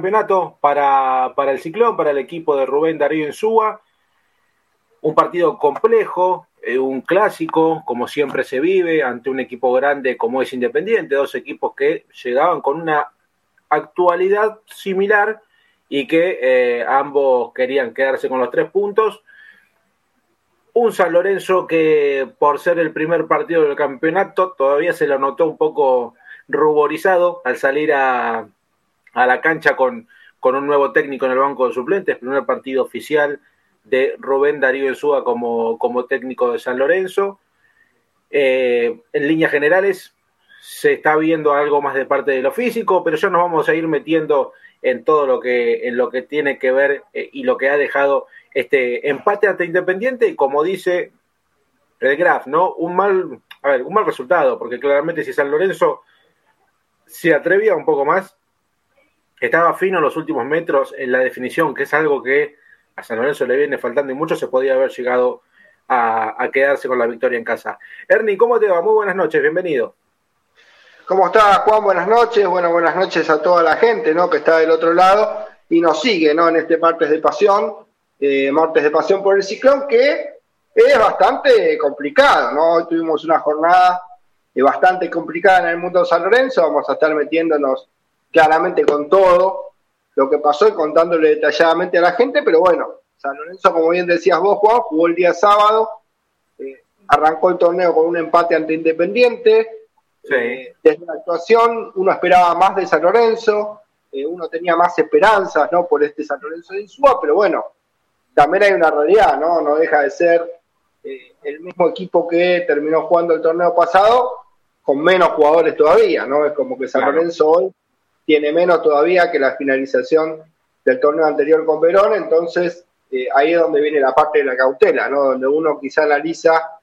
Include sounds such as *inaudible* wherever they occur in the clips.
campeonato para, para el Ciclón, para el equipo de Rubén Darío Insúa. Un partido complejo, eh, un clásico, como siempre se vive, ante un equipo grande como es Independiente, dos equipos que llegaban con una actualidad similar y que eh, ambos querían quedarse con los tres puntos. Un San Lorenzo que por ser el primer partido del campeonato todavía se lo notó un poco ruborizado al salir a, a la cancha con, con un nuevo técnico en el banco de suplentes, primer partido oficial de Rubén Darío Ensúa como, como técnico de San Lorenzo. Eh, en líneas generales se está viendo algo más de parte de lo físico, pero ya nos vamos a ir metiendo en todo lo que, en lo que tiene que ver eh, y lo que ha dejado este empate ante Independiente, y como dice el Graf, ¿no? Un mal, a ver, un mal resultado, porque claramente si San Lorenzo se atrevía un poco más, estaba fino los últimos metros en la definición, que es algo que a San Lorenzo le viene faltando y mucho, se podía haber llegado a, quedarse con la victoria en casa. Ernie, ¿cómo te va? Muy buenas noches, bienvenido. ¿Cómo estás, Juan? Buenas noches. Bueno, buenas noches a toda la gente ¿no? que está del otro lado y nos sigue ¿no? en este martes de pasión, eh, martes de pasión por el ciclón, que es bastante complicado. ¿no? Hoy tuvimos una jornada eh, bastante complicada en el mundo de San Lorenzo, vamos a estar metiéndonos claramente con todo lo que pasó y contándole detalladamente a la gente, pero bueno, San Lorenzo, como bien decías vos, Juan, jugó el día sábado, eh, arrancó el torneo con un empate ante Independiente. Eh, desde la actuación uno esperaba más de San Lorenzo, eh, uno tenía más esperanzas ¿no? por este San Lorenzo de Insúa, pero bueno, también hay una realidad, ¿no? No deja de ser el mismo equipo que terminó jugando el torneo pasado, con menos jugadores todavía, ¿no? Es como que San Lorenzo hoy tiene menos todavía que la finalización del torneo anterior con Verón, entonces eh, ahí es donde viene la parte de la cautela, ¿no? donde uno quizá analiza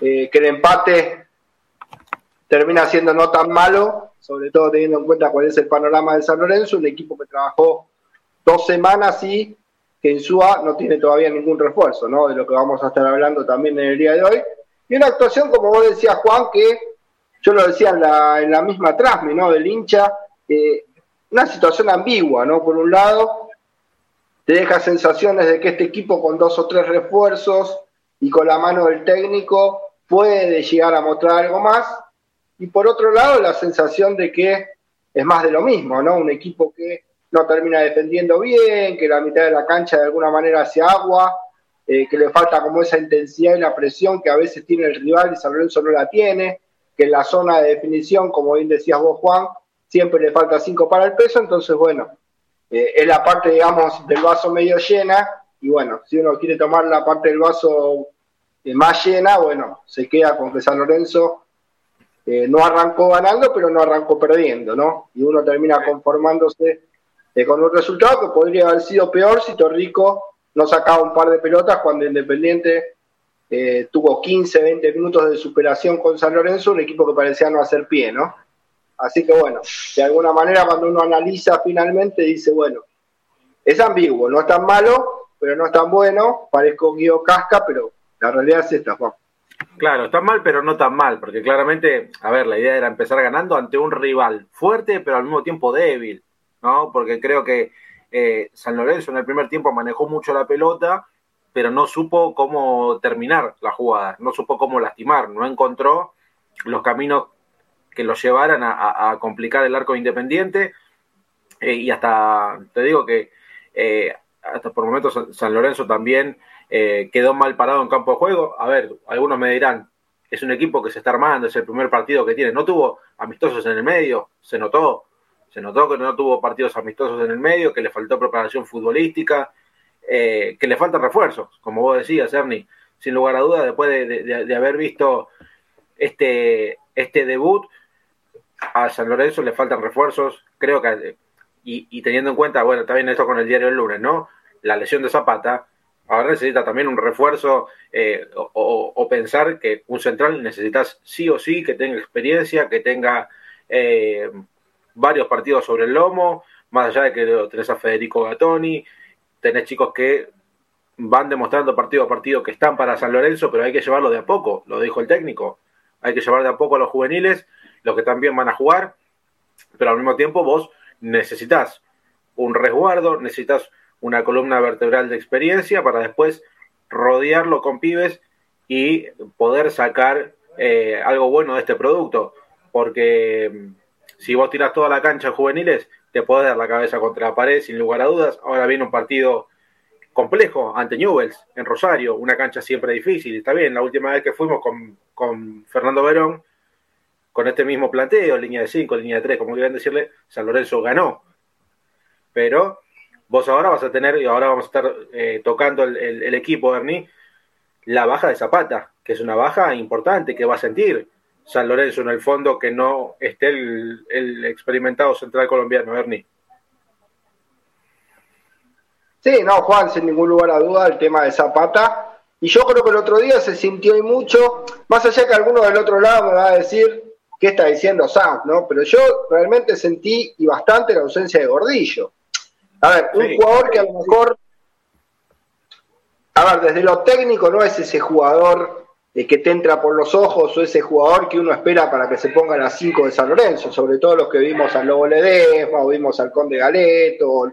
eh, que el empate termina siendo no tan malo, sobre todo teniendo en cuenta cuál es el panorama de San Lorenzo, un equipo que trabajó dos semanas y que en SUA no tiene todavía ningún refuerzo, ¿no? de lo que vamos a estar hablando también en el día de hoy. Y una actuación, como vos decías, Juan, que yo lo decía en la, en la misma trasme, ¿no? Del hincha, eh, una situación ambigua, ¿no? Por un lado, te deja sensaciones de que este equipo con dos o tres refuerzos y con la mano del técnico puede llegar a mostrar algo más. Y por otro lado, la sensación de que es más de lo mismo, ¿no? Un equipo que no termina defendiendo bien, que la mitad de la cancha de alguna manera hace agua, eh, que le falta como esa intensidad y la presión que a veces tiene el rival y San Lorenzo no la tiene, que en la zona de definición, como bien decías vos, Juan, siempre le falta 5 para el peso, entonces bueno, eh, es la parte, digamos, del vaso medio llena, y bueno, si uno quiere tomar la parte del vaso eh, más llena, bueno, se queda con que San Lorenzo eh, no arrancó ganando, pero no arrancó perdiendo, ¿no? Y uno termina conformándose con un resultado que podría haber sido peor si Torrico no sacaba un par de pelotas cuando Independiente tuvo 15, 20 minutos de superación con San Lorenzo, un equipo que parecía no hacer pie, ¿no? Así que bueno, de alguna manera cuando uno analiza finalmente dice, bueno, es ambiguo, no es tan malo, pero no es tan bueno, parezco Guido Casca, pero la realidad es esta. Claro, está mal, pero no tan mal, porque claramente, a ver, la idea era empezar ganando ante un rival fuerte, pero al mismo tiempo débil, ¿no? Porque creo que eh, San Lorenzo en el primer tiempo manejó mucho la pelota, pero no supo cómo terminar la jugada, no supo cómo lastimar, no encontró los caminos que lo llevaran a, complicar el arco independiente. Eh, y hasta, te digo que eh, hasta por momentos San Lorenzo también eh, quedó mal parado en campo de juego. A ver, algunos me dirán, es un equipo que se está armando, es el primer partido que tiene. No tuvo amistosos en el medio, se notó. Se notó que no tuvo partidos amistosos en el medio, que le faltó preparación futbolística, que le faltan refuerzos, como vos decías, Ernie. Sin lugar a dudas, después de, haber visto este, este debut, a San Lorenzo le faltan refuerzos, creo que, y, teniendo en cuenta, bueno, también esto con el diario del lunes, ¿no? La lesión de Zapata, ahora necesita también un refuerzo eh, o, pensar que un central necesitas sí o sí que tenga experiencia, que tenga eh, varios partidos sobre el lomo, más allá de que tenés a Federico Gattoni, tenés chicos que van demostrando partido a partido que están para San Lorenzo, pero hay que llevarlo de a poco, lo dijo el técnico, hay que llevar de a poco a los juveniles los que también van a jugar, pero al mismo tiempo vos necesitas un resguardo, necesitas una columna vertebral de experiencia para después rodearlo con pibes y poder sacar eh, algo bueno de este producto. Porque mm, si vos tirás toda la cancha juveniles, te podés dar la cabeza contra la pared sin lugar a dudas. Ahora viene un partido complejo ante Newells en Rosario, una cancha siempre difícil. Está bien, la última vez que fuimos con, con Fernando Verón, con este mismo planteo, línea de 5, línea de 3, como quieran decirle, San Lorenzo ganó. Pero vos ahora vas a tener, y ahora vamos a estar eh, tocando el, equipo, Ernie, la baja de Zapata, que es una baja importante que va a sentir San Lorenzo en el fondo que no esté el, el experimentado central colombiano, Ernie. Sí, no, Juan, sin ningún lugar a duda, el tema de Zapata. Y yo creo que el otro día se sintió y mucho, más allá que alguno del otro lado me va a decir, qué está diciendo Sam, ¿no? Pero yo realmente sentí y bastante la ausencia de Gordillo. A ver, un jugador que a lo mejor, a ver, desde lo técnico no es ese jugador que te entra por los ojos o ese jugador que uno espera para que se ponga a las 5 de San Lorenzo, sobre todo los que vimos al Lobo Ledesma o vimos al Conde Galeto,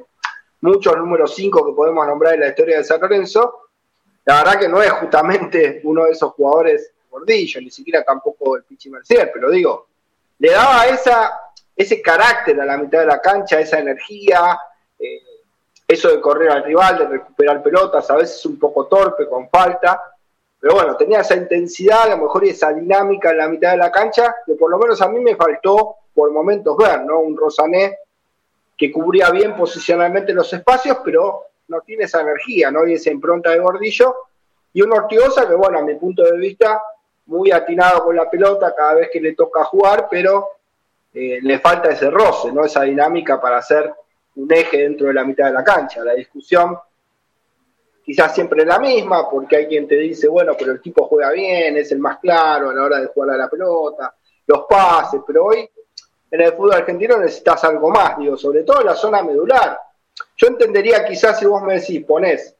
muchos números 5 que podemos nombrar en la historia de San Lorenzo. La verdad que no es justamente uno de esos jugadores Gordillo, ni siquiera tampoco el Pichi Mercier, pero digo, le daba esa, ese carácter a la mitad de la cancha, esa energía, eh, eso de correr al rival, de recuperar pelotas, a veces un poco torpe, con falta, pero bueno, tenía esa intensidad, a lo mejor esa dinámica en la mitad de la cancha, que por lo menos a mí me faltó por momentos ver, ¿no? Un Rosané que cubría bien posicionalmente los espacios, pero no tiene esa energía, ¿no? Y esa impronta de Gordillo. Y un Ortigosa que, bueno, a mi punto de vista, muy atinado con la pelota cada vez que le toca jugar, pero eh, le falta ese roce, ¿no? esa dinámica para hacer un eje dentro de la mitad de la cancha. La discusión quizás siempre es la misma, porque hay quien te dice, bueno, pero el tipo juega bien, es el más claro a la hora de jugar a la pelota, los pases, pero hoy en el fútbol argentino necesitas algo más, digo, sobre todo la zona medular. Yo entendería quizás si vos me decís, ponés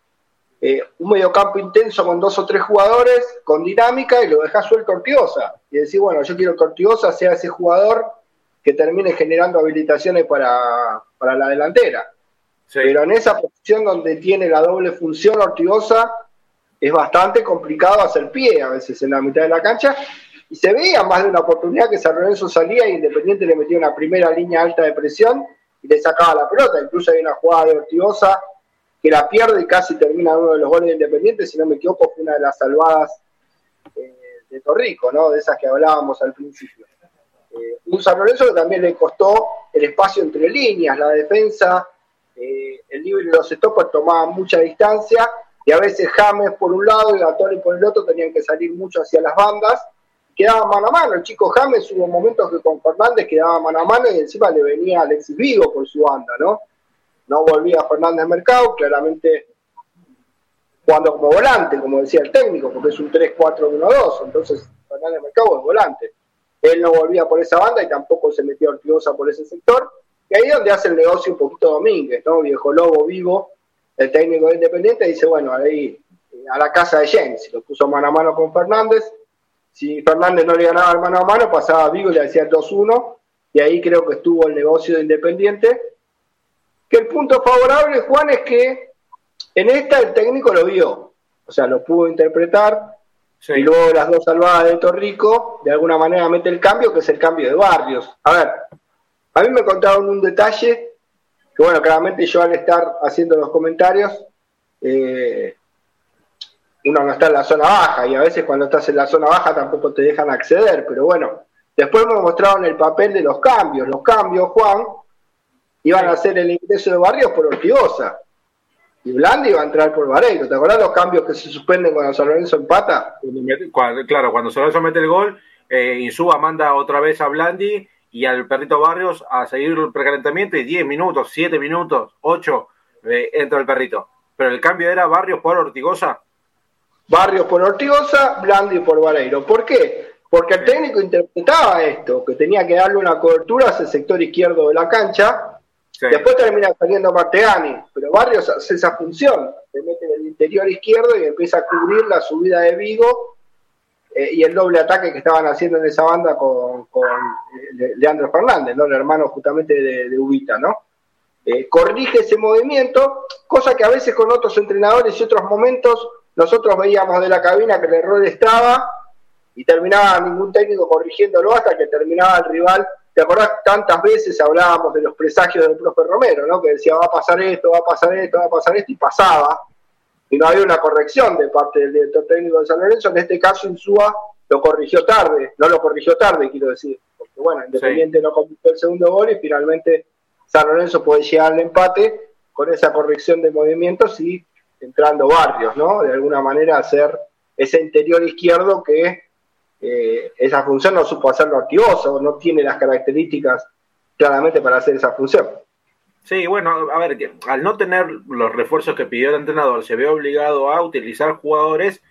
eh, un mediocampo intenso con dos o tres jugadores, con dinámica, y lo dejás suelto Ortigosa. Y decís, bueno, yo quiero que Ortigosa sea ese jugador que termine generando habilitaciones para, la delantera. Pero en esa posición donde tiene la doble función Ortigosa, es bastante complicado hacer pie a veces en la mitad de la cancha. Y se veía más de una oportunidad que San Lorenzo salía y Independiente le metía una primera línea alta de presión y le sacaba la pelota. Incluso hay una jugada de Ortigosa que la pierde y casi termina uno de los goles de Independiente, si no me equivoco, fue una de las salvadas eh, de Torrico, ¿no? De esas que hablábamos al principio. Eh, un San Lorenzo que también le costó el espacio entre líneas, la defensa, eh, el libre y los stoppers tomaban mucha distancia y a veces James por un lado y Gatoni por el otro tenían que salir mucho hacia las bandas. Quedaba mano a mano, el chico James hubo momentos que con Fernández quedaba mano a mano y encima le venía Alexis Vigo por su banda, ¿no? No volvía Fernández Mercado, claramente jugando como volante, como decía el técnico, porque es un 3-4-1-2, entonces Fernández Mercado es volante. Él no volvía por esa banda y tampoco se metió Ortigosa por ese sector. Y ahí es donde hace el negocio un poquito Domínguez, ¿no? Viejo Lobo vivo, el técnico de Independiente, dice, bueno, ahí eh, a la casa de James, lo puso mano a mano con Fernández. Si Fernández no le ganaba mano a mano, pasaba a Vigo y le hacía el 2-1. Y ahí creo que estuvo el negocio de Independiente que el punto favorable, Juan, es que en esta el técnico lo vio, o sea, lo pudo interpretar, y luego las dos salvadas de Torrico, de alguna manera mete el cambio, que es el cambio de barrios. A ver, a mí me contaron un detalle, que bueno, claramente yo al estar haciendo los comentarios, eh, uno no está en la zona baja, y a veces cuando estás en la zona baja tampoco te dejan acceder, pero bueno, después me mostraron el papel de los cambios. Los cambios, Juan, iban a hacer el ingreso de Barrios por Ortigosa. Y Blandi iba a entrar por Vareiro. ¿Te acordás los cambios que se suspenden cuando San Lorenzo empata? Claro, cuando San Lorenzo mete el gol, eh, Insúa manda otra vez a Blandi y al perrito Barrios a seguir el precalentamiento y 10 minutos, 7 minutos, 8 eh, entra el perrito. Pero el cambio era Barrios por Ortigosa. Barrios por Ortigosa, Blandi por Vareiro. ¿Por qué? Porque el técnico interpretaba esto, que tenía que darle una cobertura hacia el sector izquierdo de la cancha Después termina saliendo Martegani, pero Barrios hace esa función, se mete en el interior izquierdo y empieza a cubrir la subida de Vigo eh, y el doble ataque que estaban haciendo en esa banda con, eh, Leandro Fernández, ¿no? el hermano justamente de, Ubita, ¿no? eh, corrige ese movimiento, cosa que a veces con otros entrenadores y otros momentos nosotros veíamos de la cabina que el error estaba y terminaba ningún técnico corrigiéndolo hasta que terminaba el rival. ¿Te acordás? Tantas veces hablábamos de los presagios del profe Romero, ¿no? Que decía, va a pasar esto, va a pasar esto, va a pasar esto, y pasaba. Y no había una corrección de parte del director técnico de San Lorenzo. En este caso, Insúa lo corrigió tarde, no lo corrigió tarde, quiero decir. Porque, bueno, Independiente no completó el segundo gol y finalmente San Lorenzo puede llegar al empate con esa corrección de movimientos y entrando Barrios, ¿no? De alguna manera hacer ese interior izquierdo que eh, esa función no supo hacerlo activoso, no tiene las características claramente para hacer esa función. Sí, bueno, a ver, al no tener los refuerzos que pidió el entrenador, se ve obligado a utilizar jugadores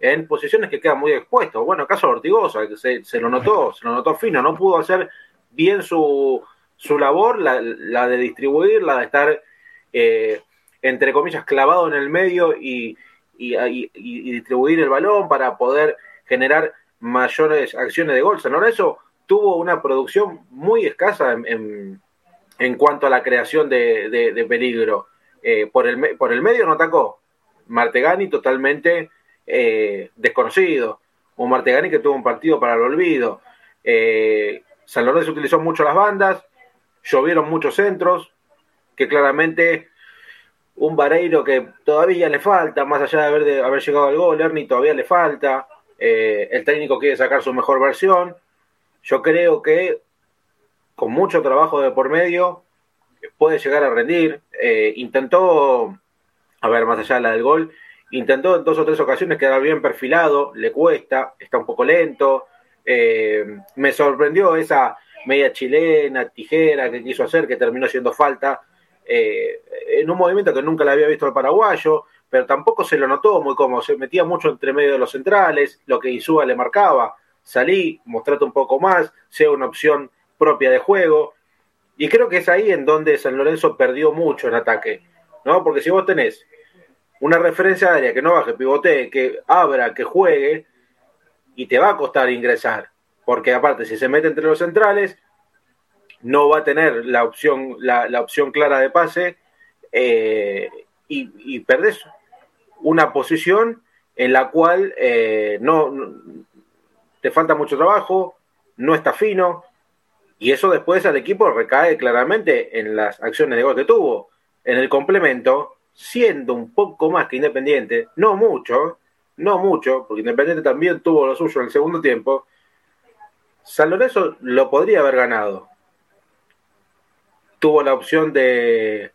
en posiciones que quedan muy expuestos. Bueno, caso de Ortigosa, se, lo notó, se lo notó fino, no pudo hacer bien su, su labor, la, de distribuir, la de estar, eh, entre comillas, clavado en el medio y, distribuir el balón para poder generar mayores acciones de gol. San Lorenzo tuvo una producción muy escasa en, en, cuanto a la creación de, peligro. Eh, por, el, por el medio no atacó. Martegani totalmente eh, desconocido. Un Martegani que tuvo un partido para el olvido. San Lorenzo utilizó mucho las bandas, llovieron muchos centros, que claramente un Vareiro que todavía le falta, más allá de haber, de haber llegado al gol, Ernie todavía le falta, eh, el técnico quiere sacar su mejor versión, yo creo que con mucho trabajo de por medio puede llegar a rendir, eh, intentó, a ver, más allá de la del gol, intentó en dos o tres ocasiones quedar bien perfilado, le cuesta, está un poco lento, eh, me sorprendió esa media chilena, tijera que quiso hacer, que terminó siendo falta, eh, en un movimiento que nunca le había visto al paraguayo, pero tampoco se lo notó muy cómodo, se metía mucho entre medio de los centrales, lo que Isúa le marcaba, salí, mostrate un poco más, sea una opción propia de juego, y creo que es ahí en donde San Lorenzo perdió mucho en ataque, ¿no? Porque si vos tenés una referencia área que no baje, pivotee, que abra, que juegue, y te va a costar ingresar. Porque aparte si se mete entre los centrales, no va a tener la opción, la, opción clara de pase eh, y, y, perdés una posición en la cual eh, no, te falta mucho trabajo, no está fino, y eso después al equipo recae claramente en las acciones de gol que tuvo. En el complemento, siendo un poco más que Independiente, no mucho, no mucho, porque Independiente también tuvo lo suyo en el segundo tiempo, San Lorenzo lo podría haber ganado. Tuvo la opción de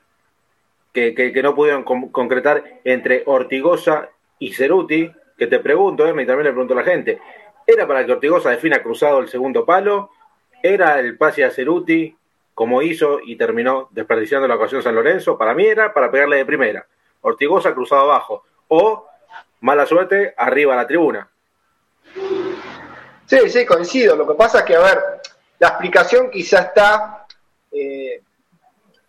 que, no pudieron concretar entre Ortigosa y Ceruti, que te pregunto, eh, y también le pregunto a la gente, ¿era para que Ortigosa defina cruzado el segundo palo? ¿Era el pase a Ceruti, como hizo y terminó desperdiciando la ocasión San Lorenzo? Para mí era para pegarle de primera. Ortigosa cruzado abajo. O, mala suerte, arriba a la tribuna. Sí, sí, coincido. Lo que pasa es que, a ver, la explicación quizá está. Eh,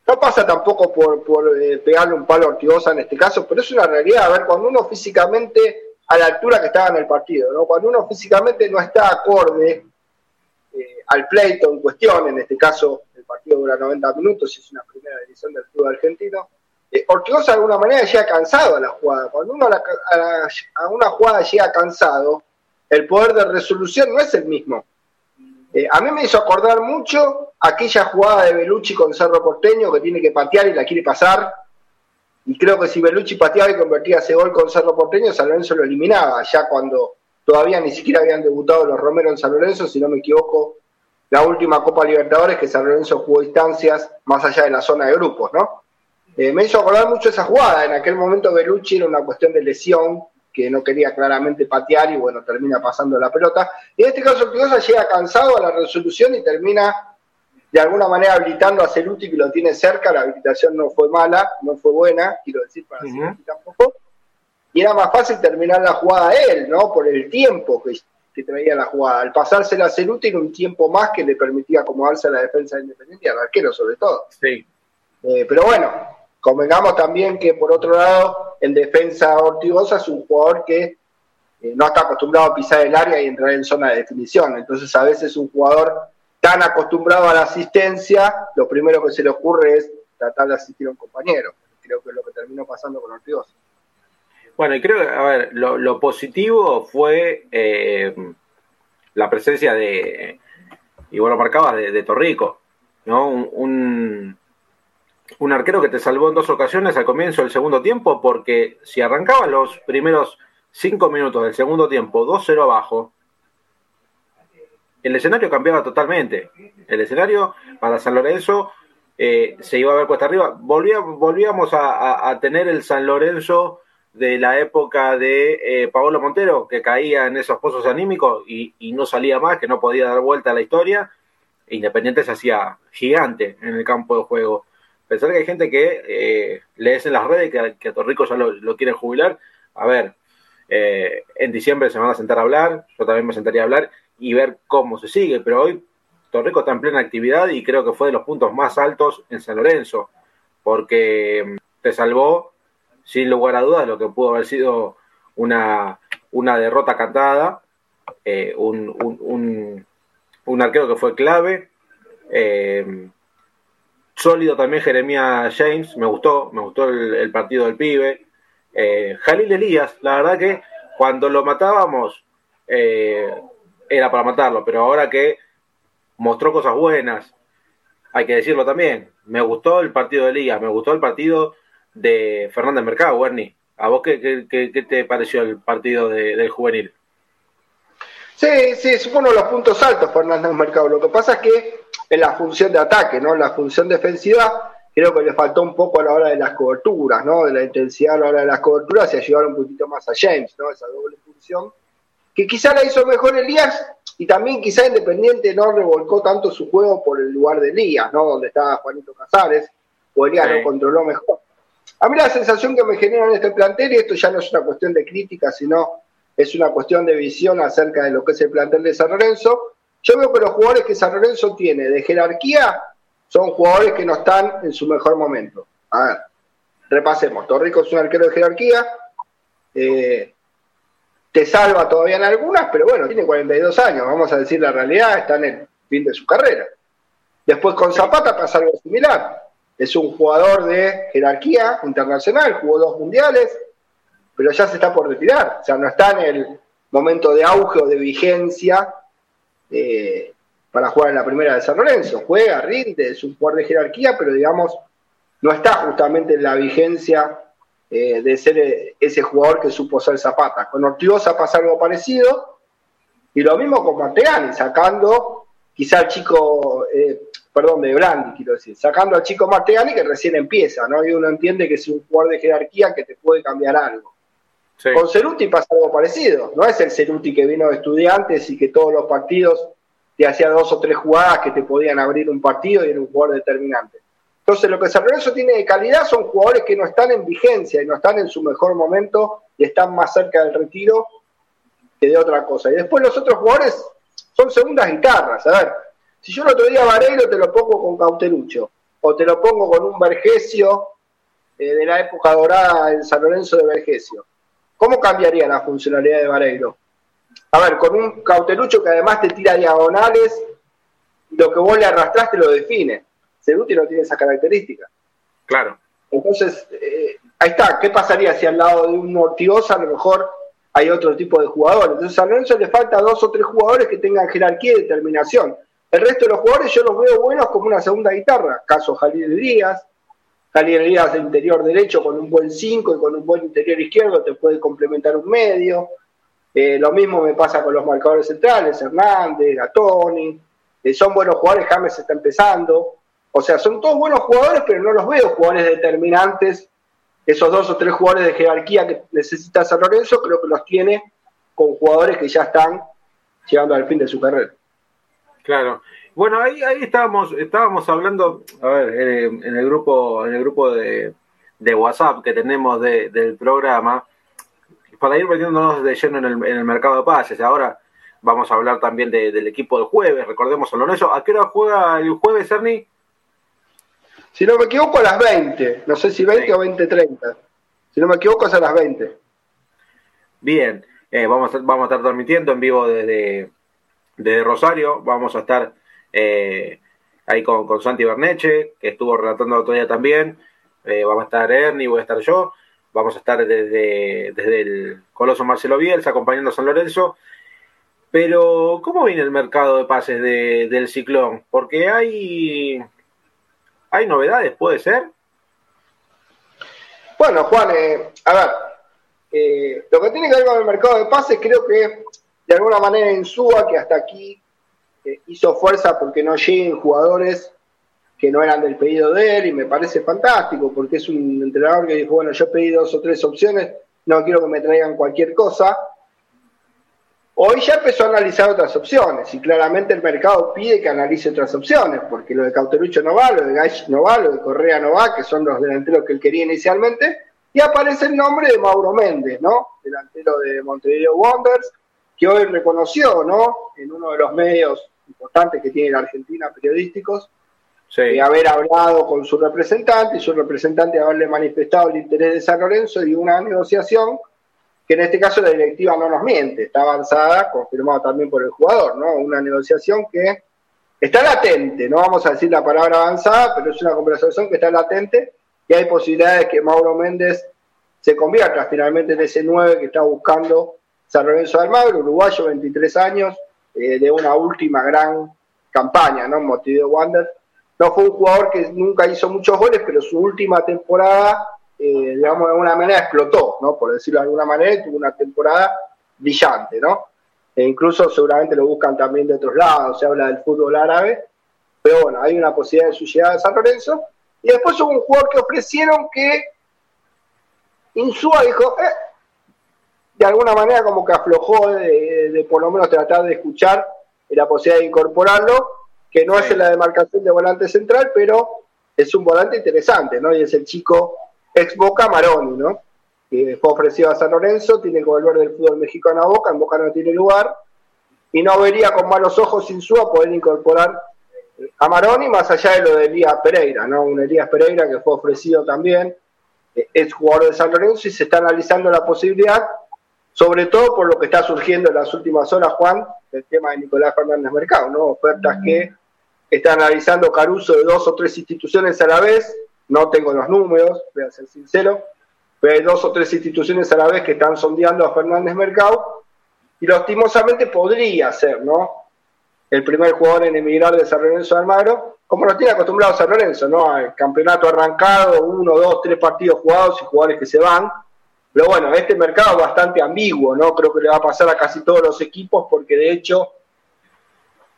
no pasa tampoco por, eh, pegarle un palo a Ortigosa en este caso, pero es una realidad. A ver, cuando uno físicamente, a la altura que estaba en el partido, ¿no? cuando uno físicamente no está acorde eh, al pleito en cuestión, en este caso el partido dura 90 minutos y es una primera división del fútbol argentino, Ortigosa de alguna manera llega cansado a la jugada. Cuando uno a una jugada llega cansado, el poder de resolución no es el mismo. Eh, a mí me hizo acordar mucho aquella jugada de Belucci con Cerro Porteño que tiene que patear y la quiere pasar. Y creo que si Belucci pateaba y convertía ese gol con Cerro Porteño, San Lorenzo lo eliminaba, ya cuando todavía ni siquiera habían debutado los Romero en San Lorenzo, si no me equivoco, la última Copa Libertadores que San Lorenzo jugó instancias más allá de la zona de grupos, ¿no? Eh, me hizo acordar mucho esa jugada. En aquel momento Belucci era una cuestión de lesión que no quería claramente patear y bueno, termina pasando la pelota. Y en este caso Ortigosa llega cansado a la resolución y termina de alguna manera habilitando a Ceruti que lo tiene cerca, la habilitación no fue mala, no fue buena, quiero decir para uh tampoco. Y era más fácil terminar la jugada él, ¿no? Por el tiempo que, que traía la jugada. Al pasársela a Ceruti era un tiempo más que le permitía acomodarse a la defensa independiente y al arquero sobre todo. Sí. Eh, pero bueno, Convengamos también que, por otro lado, en defensa Ortigosa es un jugador que eh, no está acostumbrado a pisar el área y entrar en zona de definición. Entonces, a veces un jugador tan acostumbrado a la asistencia, lo primero que se le ocurre es tratar de asistir a un compañero. Creo que es lo que terminó pasando con Ortigosa. Bueno, y creo que, a ver, lo, positivo fue eh, la presencia de, y bueno, marcaba de, de Torrico, ¿no? Un, un, arquero que te salvó en dos ocasiones al comienzo del segundo tiempo, porque si arrancaba los primeros cinco minutos del segundo tiempo 2-0 abajo, el escenario cambiaba totalmente. El escenario para San Lorenzo eh, se iba a ver cuesta arriba. volvíamos a, tener el San Lorenzo de la época de eh, Paolo Montero, que caía en esos pozos anímicos y, no salía más, que no podía dar vuelta a la historia. Independiente se hacía gigante en el campo de juego. Pensar que hay gente que eh, lees en las redes que, que a Torrico ya lo, lo quieren jubilar. A ver, eh, en diciembre se van a sentar a hablar, yo también me sentaría a hablar y ver cómo se sigue, pero hoy Torrico está en plena actividad y creo que fue de los puntos más altos en San Lorenzo, porque mm, te salvó sin lugar a dudas lo que pudo haber sido una, una derrota cantada, eh, un, un, arquero que fue clave. Eh, sólido también Jeremías James, me gustó, me gustó el partido del pibe. Eh, Jalil Elías, la verdad que cuando lo matábamos eh, era para matarlo, pero ahora que mostró cosas buenas, hay que decirlo también, me gustó el partido de Elías, me gustó el partido de Fernández Mercado, Werny. ¿A vos qué, te pareció el partido del juvenil? Sí, sí, es de los puntos altos Fernández Mercado. Lo que pasa es que en la función de ataque, ¿no? En la función defensiva, creo que le faltó un poco a la hora de las coberturas, ¿no? De la intensidad a la hora de las coberturas y ayudar un poquito más a James, ¿no? Esa doble función. Que quizá la hizo mejor Elías y también quizá Independiente no revolcó tanto su juego por el lugar de Elías, ¿no? Donde estaba Juanito Casares, o Elías lo controló mejor. A mí la sensación que me genera en este plantel, y esto ya no es una cuestión de crítica, sino es una cuestión de visión acerca de lo que es el plantel de San Lorenzo, yo veo que los jugadores que San Lorenzo tiene de jerarquía son jugadores que no están en su mejor momento. A ver, repasemos. Torrico es un arquero de jerarquía. Eh, te salva todavía en algunas, pero bueno, tiene 42 años, vamos a decir la realidad, está en el fin de su carrera. Después con Zapata pasa algo similar. Es un jugador de jerarquía internacional, jugó dos mundiales, pero ya se está por retirar. O sea, no está en el momento de auge o de vigencia eh, para jugar en la primera de San Lorenzo. Juega, rinde, es un jugador de jerarquía, pero digamos, no está justamente en la vigencia eh, de ser eh, ese jugador que supo ser Zapata. Con Ortigosa pasa algo parecido, y lo mismo con Martegani, sacando quizá al chico, eh, perdón, de Brandi, quiero decir, sacando al chico Martegani que recién empieza, ¿no? Y uno entiende que es un jugador de jerarquía que te puede cambiar algo. Con Ceruti pasa algo parecido, no es el Ceruti que vino de estudiantes y que todos los partidos te hacía dos o tres jugadas que te podían abrir un partido y era un jugador determinante. Entonces, lo que San Lorenzo tiene de calidad son jugadores que no están en vigencia y no están en su mejor momento y están más cerca del retiro que de otra cosa. Y después los otros jugadores son segundas guitarras. A ver, si yo el otro día Vareiro te lo pongo con Cauterucho o te lo pongo con un Vergesio eh, de la época dorada en San Lorenzo de Vergesio, ¿cómo cambiaría la funcionalidad de Vareiro? a ver, con un cautelucho que además te tira diagonales, lo que vos le arrastraste lo define. Ceruti no tiene esa característica. Claro. Entonces, eh, ahí está. ¿Qué pasaría si al lado de un Ortigosa a lo mejor hay otro tipo de jugador? Entonces a Lorenzo le falta dos o tres jugadores que tengan jerarquía y determinación. El resto de los jugadores yo los veo buenos como una segunda guitarra. Caso Jalil Díaz. Jalil Díaz de interior derecho con un buen 5 y con un buen interior izquierdo te puede complementar un medio. Eh, lo mismo me pasa con los marcadores centrales, Hernández, Gatoni, eh, son buenos jugadores, James está empezando. O sea, son todos buenos jugadores, pero no los veo jugadores determinantes. Esos dos o tres jugadores de jerarquía que necesita San Lorenzo, creo que los tiene con jugadores que ya están llegando al fin de su carrera. Claro. Bueno, ahí, ahí estábamos, estábamos hablando, a ver, en, el grupo, en el grupo de, WhatsApp que tenemos del programa, para ir metiéndonos de lleno en el, mercado de pases. Ahora vamos a hablar también del equipo del jueves. Recordemos a Lorenzo. ¿A qué hora juega el jueves, Ernie? Si no me equivoco, a las 20. No sé si 20 o 20.30. Si no me equivoco, es a las 20. Bien. Eh, vamos, a, vamos a estar transmitiendo en vivo desde, Rosario. Vamos a estar eh, ahí con, con Santi Berneche, que estuvo relatando otro día también. Eh, vamos a estar Ernie, voy a estar yo. Vamos a estar desde, desde el Coloso Marcelo Bielsa acompañando a San Lorenzo. Pero, ¿cómo viene el mercado de pases de, del Ciclón? Porque hay, hay novedades, ¿puede ser? Bueno, Juan, eh, a ver, eh, lo que tiene que ver con el mercado de pases, creo que de alguna manera en que hasta aquí eh, hizo fuerza porque no lleguen jugadores que no eran del pedido de él, y me parece fantástico, porque es un entrenador que dijo, bueno, yo pedí dos o tres opciones, no quiero que me traigan cualquier cosa, Hoy ya empezó a analizar otras opciones y claramente el mercado pide que analice otras opciones, porque lo de Cauterucho no va, lo de Gaich no va, lo de Correa no va, que son los delanteros que él quería inicialmente, y aparece el nombre de Mauro Méndez, ¿no? Delantero de Montevideo Wanderers, que hoy reconoció, ¿no? En uno de los medios importantes que tiene la Argentina, periodísticos, de haber hablado con su representante y su representante haberle manifestado el interés de San Lorenzo y una negociación que en este caso la directiva no nos miente, está avanzada, confirmado también por el jugador, ¿no? Una negociación que está latente, no vamos a decir la palabra avanzada, pero es una conversación que está latente y hay posibilidades de que Mauro Méndez se convierta finalmente en ese 9 que está buscando San Lorenzo de Almagro, uruguayo, 23 años, eh, de una última gran campaña, ¿no? Motivo Wander. No fue un jugador que nunca hizo muchos goles, pero su última temporada eh, digamos, de alguna manera explotó, ¿no? Por decirlo de alguna manera, tuvo una temporada brillante, ¿no? E incluso seguramente lo buscan también de otros lados, se habla del fútbol árabe, pero bueno, hay una posibilidad de su llegada a San Lorenzo. Y después hubo un jugador que ofrecieron que Insúa dijo, eh, de alguna manera como que aflojó de, por lo menos tratar de escuchar la posibilidad de incorporarlo, que no es en la demarcación de volante central, pero es un volante interesante, ¿no? Y es el chico ex Boca Maroni, ¿no? Que fue ofrecido a San Lorenzo, tiene que volver del fútbol mexicano a Boca, en Boca no tiene lugar, y no vería con malos ojos sin a poder incorporar a Maroni, más allá de lo de Elías Pereira, ¿no? Un Elías Pereira que fue ofrecido también, eh, es jugador de San Lorenzo y se está analizando la posibilidad, sobre todo por lo que está surgiendo en las últimas horas, Juan, el tema de Nicolás Fernández Mercado, ¿no? Ofertas que está analizando Caruso de dos o tres instituciones a la vez, no tengo los números, voy a ser sincero, pero dos o tres instituciones a la vez que están sondeando a Fernández Mercado y lastimosamente podría ser, ¿no? El primer jugador en emigrar de San Lorenzo de Almagro, como lo tiene acostumbrado San Lorenzo, ¿no? El campeonato arrancado, uno, dos, tres partidos jugados y jugadores que se van. Pero bueno, este mercado es bastante ambiguo, ¿no? Creo que le va a pasar a casi todos los equipos porque de hecho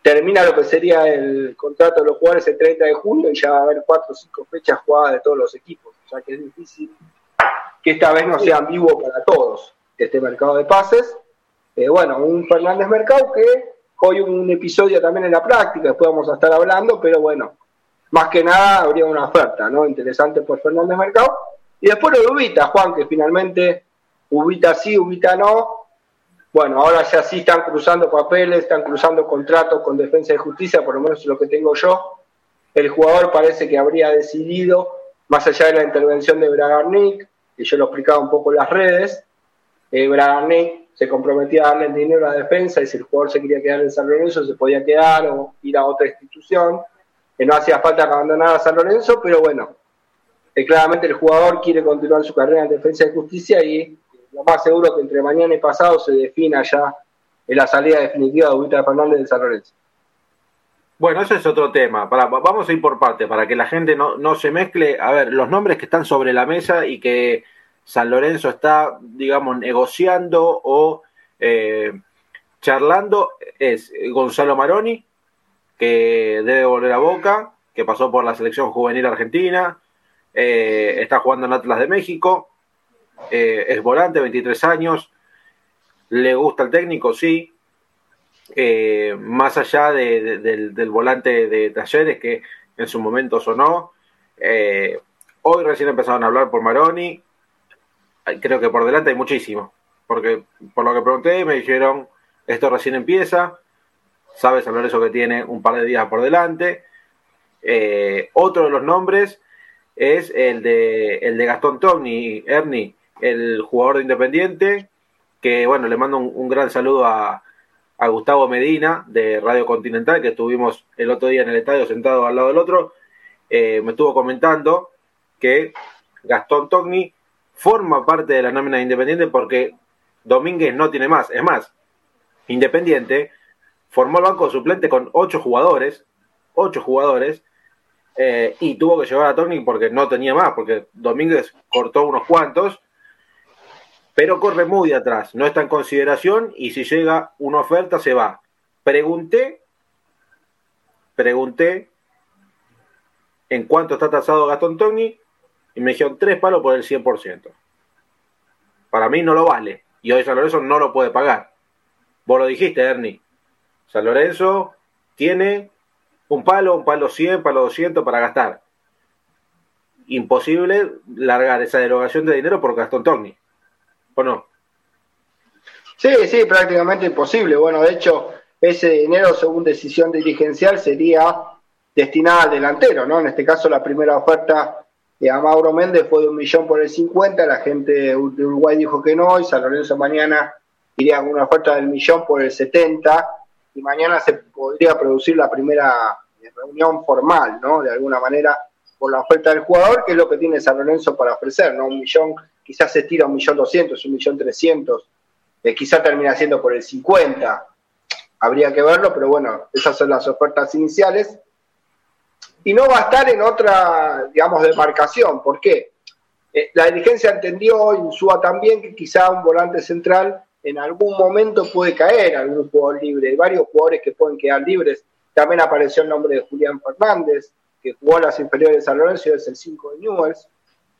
termina lo que sería el contrato de los jugadores el 30 de junio y ya va a haber cuatro o cinco fechas jugadas de todos los equipos. O sea que es difícil que esta vez no sea ambiguo para todos este mercado de pases. Eh, bueno, un Fernández Mercado que hoy un episodio también en la práctica, después vamos a estar hablando, pero bueno, más que nada habría una oferta, ¿no? Interesante por Fernández Mercado. Y después lo de Ubita, Juan, que finalmente Ubita sí, Ubita no, bueno, ahora ya sí están cruzando papeles, están cruzando contratos con Defensa de Justicia, por lo menos lo que tengo yo. El jugador parece que habría decidido, más allá de la intervención de Bragarnik, que yo lo explicaba un poco en las redes, eh, Bragarnik se comprometía a darle el dinero a la defensa y si el jugador se quería quedar en San Lorenzo se podía quedar o ir a otra institución, que no hacía falta abandonar a San Lorenzo, pero bueno, eh, claramente el jugador quiere continuar su carrera en Defensa de Justicia y lo más seguro que entre mañana y pasado se defina ya la salida definitiva de Ubita Fernández de San Lorenzo. Bueno, eso es otro tema. Vamos a ir por parte, para que la gente no, se mezcle. A ver, los nombres que están sobre la mesa y que San Lorenzo está, digamos, negociando o eh, charlando es Gonzalo Maroni, que debe volver a Boca, que pasó por la selección juvenil argentina, eh, está jugando en Atlas de México, eh, es volante, 23 años, le gusta el técnico, sí, eh, más allá del, volante de Talleres que en su momento sonó. Eh, hoy recién empezaron a hablar por Maroni, creo que por delante hay muchísimo, porque por lo que pregunté me dijeron, esto recién empieza, sabes hablar eso que tiene un par de días por delante. otro de los nombres es el de, el de Gastón Togni, Ernie, el jugador de Independiente, que bueno, le mando un, gran saludo a, a Gustavo Medina de Radio Continental, que estuvimos el otro día en el estadio sentado al lado del otro, eh, me estuvo comentando que Gastón Togni forma parte de la nómina de Independiente porque Domínguez no tiene más. Es más, Independiente formó el banco suplente con ocho jugadores, ocho jugadores, eh, y tuvo que llevar a Togni porque no tenía más, porque Domínguez cortó unos cuantos, pero corre muy de atrás, no está en consideración y si llega una oferta se va. Pregunté, pregunté en cuánto está tasado Gastón Togni y me dijeron tres palos por el 100%. Para mí no lo vale y hoy San Lorenzo no lo puede pagar. Vos lo dijiste, Ernie. San Lorenzo tiene un palo, un palo 100, palo 200 para gastar. Imposible largar esa derogación de dinero por Gastón Togni. ¿O no? Sí, sí, prácticamente imposible. Bueno, de hecho, ese dinero, según decisión dirigencial, sería destinado al delantero, ¿no? En este caso, la primera oferta de Mauro Méndez fue de un millón por el 50, la gente de Uruguay dijo que no, y San Lorenzo mañana iría con una oferta del millón por el 70, y mañana se podría producir la primera reunión formal, ¿no? De alguna manera, por la oferta del jugador, que es lo que tiene San Lorenzo para ofrecer, ¿no? Un millón, quizás se estira un millón doscientos, un millón trescientos, eh, quizás termina siendo por el 50, habría que verlo, pero bueno, esas son las ofertas iniciales y no va a estar en otra, digamos, demarcación. ¿Por qué? Eh, la dirigencia entendió, Insúa también, que quizá un volante central en algún momento puede caer algún jugador libre. Hay varios jugadores que pueden quedar libres. También apareció el nombre de Julián Fernández, que jugó a las inferiores San Lorenzo y es el 5 de Newells,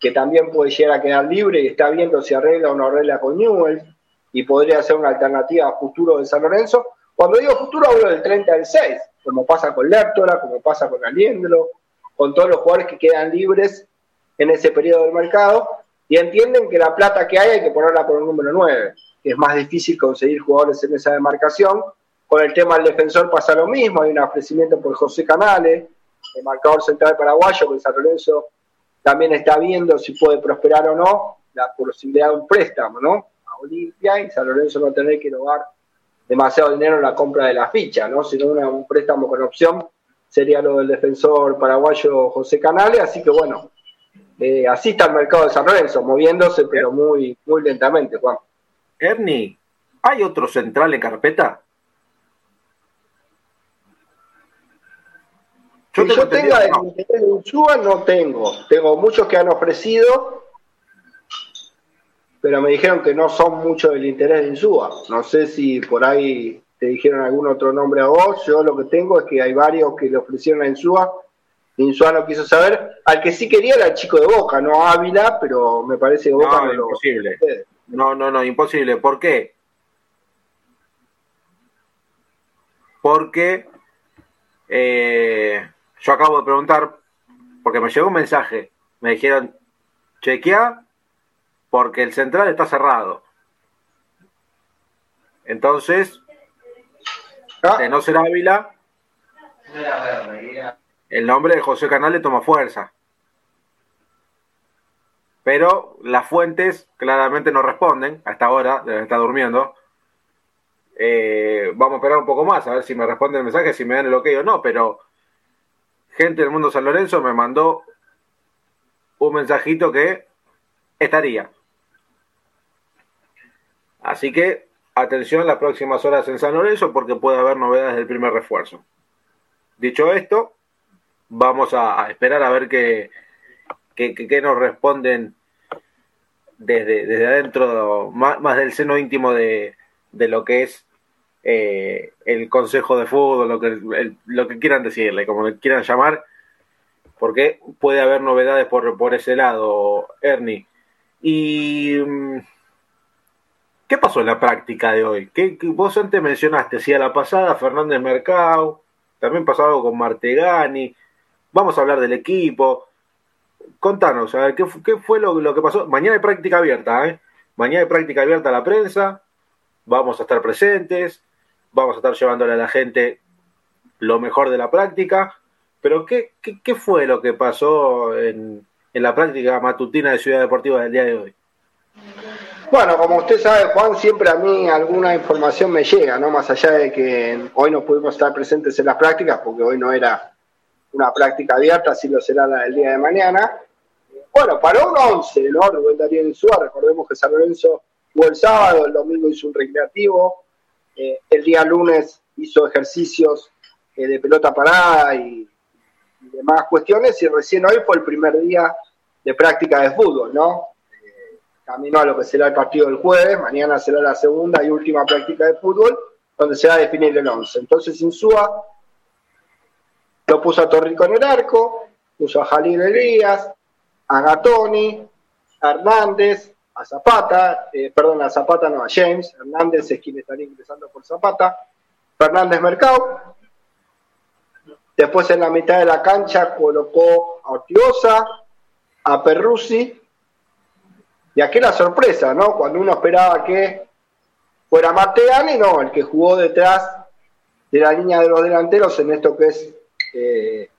que también puede llegar a quedar libre y está viendo si arregla o no arregla con Newells y podría ser una alternativa a futuro de San Lorenzo. Cuando digo futuro hablo del 30 del 6, como pasa con Lertora, como pasa con Aliendro, con todos los jugadores que quedan libres en ese periodo del mercado, y entienden que la plata que hay hay que ponerla por el número 9, que es más difícil conseguir jugadores en esa demarcación. Con el tema del defensor pasa lo mismo, hay un ofrecimiento por José Canales, el marcador central paraguayo, que San Lorenzo también está viendo si puede prosperar o no, la posibilidad de un préstamo, ¿no? A Olimpia y San Lorenzo no tener que robar demasiado dinero en la compra de la ficha, ¿no? sino un préstamo con opción sería lo del defensor paraguayo José Canales, así que bueno, eh, así está el mercado de San Lorenzo, moviéndose pero muy, muy lentamente, Juan. Ernie, ¿hay otro central en carpeta? Que yo tenga el interés de Ursúa no tengo. Tengo muchos que han ofrecido, pero me dijeron que no son mucho del interés de Insúa. No sé si por ahí te dijeron algún otro nombre a vos. Yo lo que tengo es que hay varios que le ofrecieron a Insúa. Insúa no quiso saber. Al que sí quería era el chico de Boca, no Ávila, pero me parece que Boca no, no imposible. No, no, no, imposible. ¿Por qué? Porque eh, yo acabo de preguntar, porque me llegó un mensaje. Me dijeron, chequea porque el central está cerrado. Entonces, ah. de no ser Ávila, el nombre de José Canales toma fuerza. Pero las fuentes claramente no responden, a esta hora, deben estar durmiendo. Eh, vamos a esperar un poco más, a ver si me responden el mensaje, si me dan el ok o no, pero gente del mundo San Lorenzo me mandó un mensajito que estaría. Así que atención las próximas horas en San Lorenzo porque puede haber novedades del primer refuerzo. Dicho esto, vamos a, esperar a ver qué, qué, nos responden desde, desde adentro, más, del seno íntimo de, lo que es eh, el Consejo de Fútbol, lo que, lo que quieran decirle, como le quieran llamar, porque puede haber novedades por, por ese lado, Ernie. Y mm, ¿Qué pasó en la práctica de hoy? ¿Qué, vos antes mencionaste, sí, a la pasada, Fernández Mercado, también pasó algo con Martegani, vamos a hablar del equipo. Contanos, a ver, ¿qué, qué fue lo, lo, que pasó? Mañana hay práctica abierta, ¿eh? Mañana hay práctica abierta a la prensa, vamos a estar presentes, vamos a estar llevándole a la gente lo mejor de la práctica, pero ¿qué, qué, qué fue lo que pasó en, la práctica matutina de Ciudad Deportiva del día de hoy? Bueno, como usted sabe, Juan, siempre a mí alguna información me llega, ¿no? Más allá de que hoy no pudimos estar presentes en las prácticas, porque hoy no era una práctica abierta, así lo será la del día de mañana. Bueno, para un 11, ¿no? Rubén Darío Insúa, recordemos que San Lorenzo jugó el sábado, el domingo hizo un recreativo, eh, el día lunes hizo ejercicios eh, de pelota parada y, demás cuestiones, y recién hoy fue el primer día de práctica de fútbol, ¿no? camino a lo que será el partido del jueves, mañana será la segunda y última práctica de fútbol, donde se va a definir el 11. Entonces Insúa lo puso a Torrico en el arco, puso a Jalil Elías, a Gatoni, a Hernández, a Zapata, eh, perdón, a Zapata no, a James, Hernández es quien estaría ingresando por Zapata, Fernández Mercado, después en la mitad de la cancha colocó a Ortiosa, a Perruzzi, y aquí la sorpresa, ¿no? Cuando uno esperaba que fuera Mateani, no, el que jugó detrás de la línea de los delanteros en esto que es eh,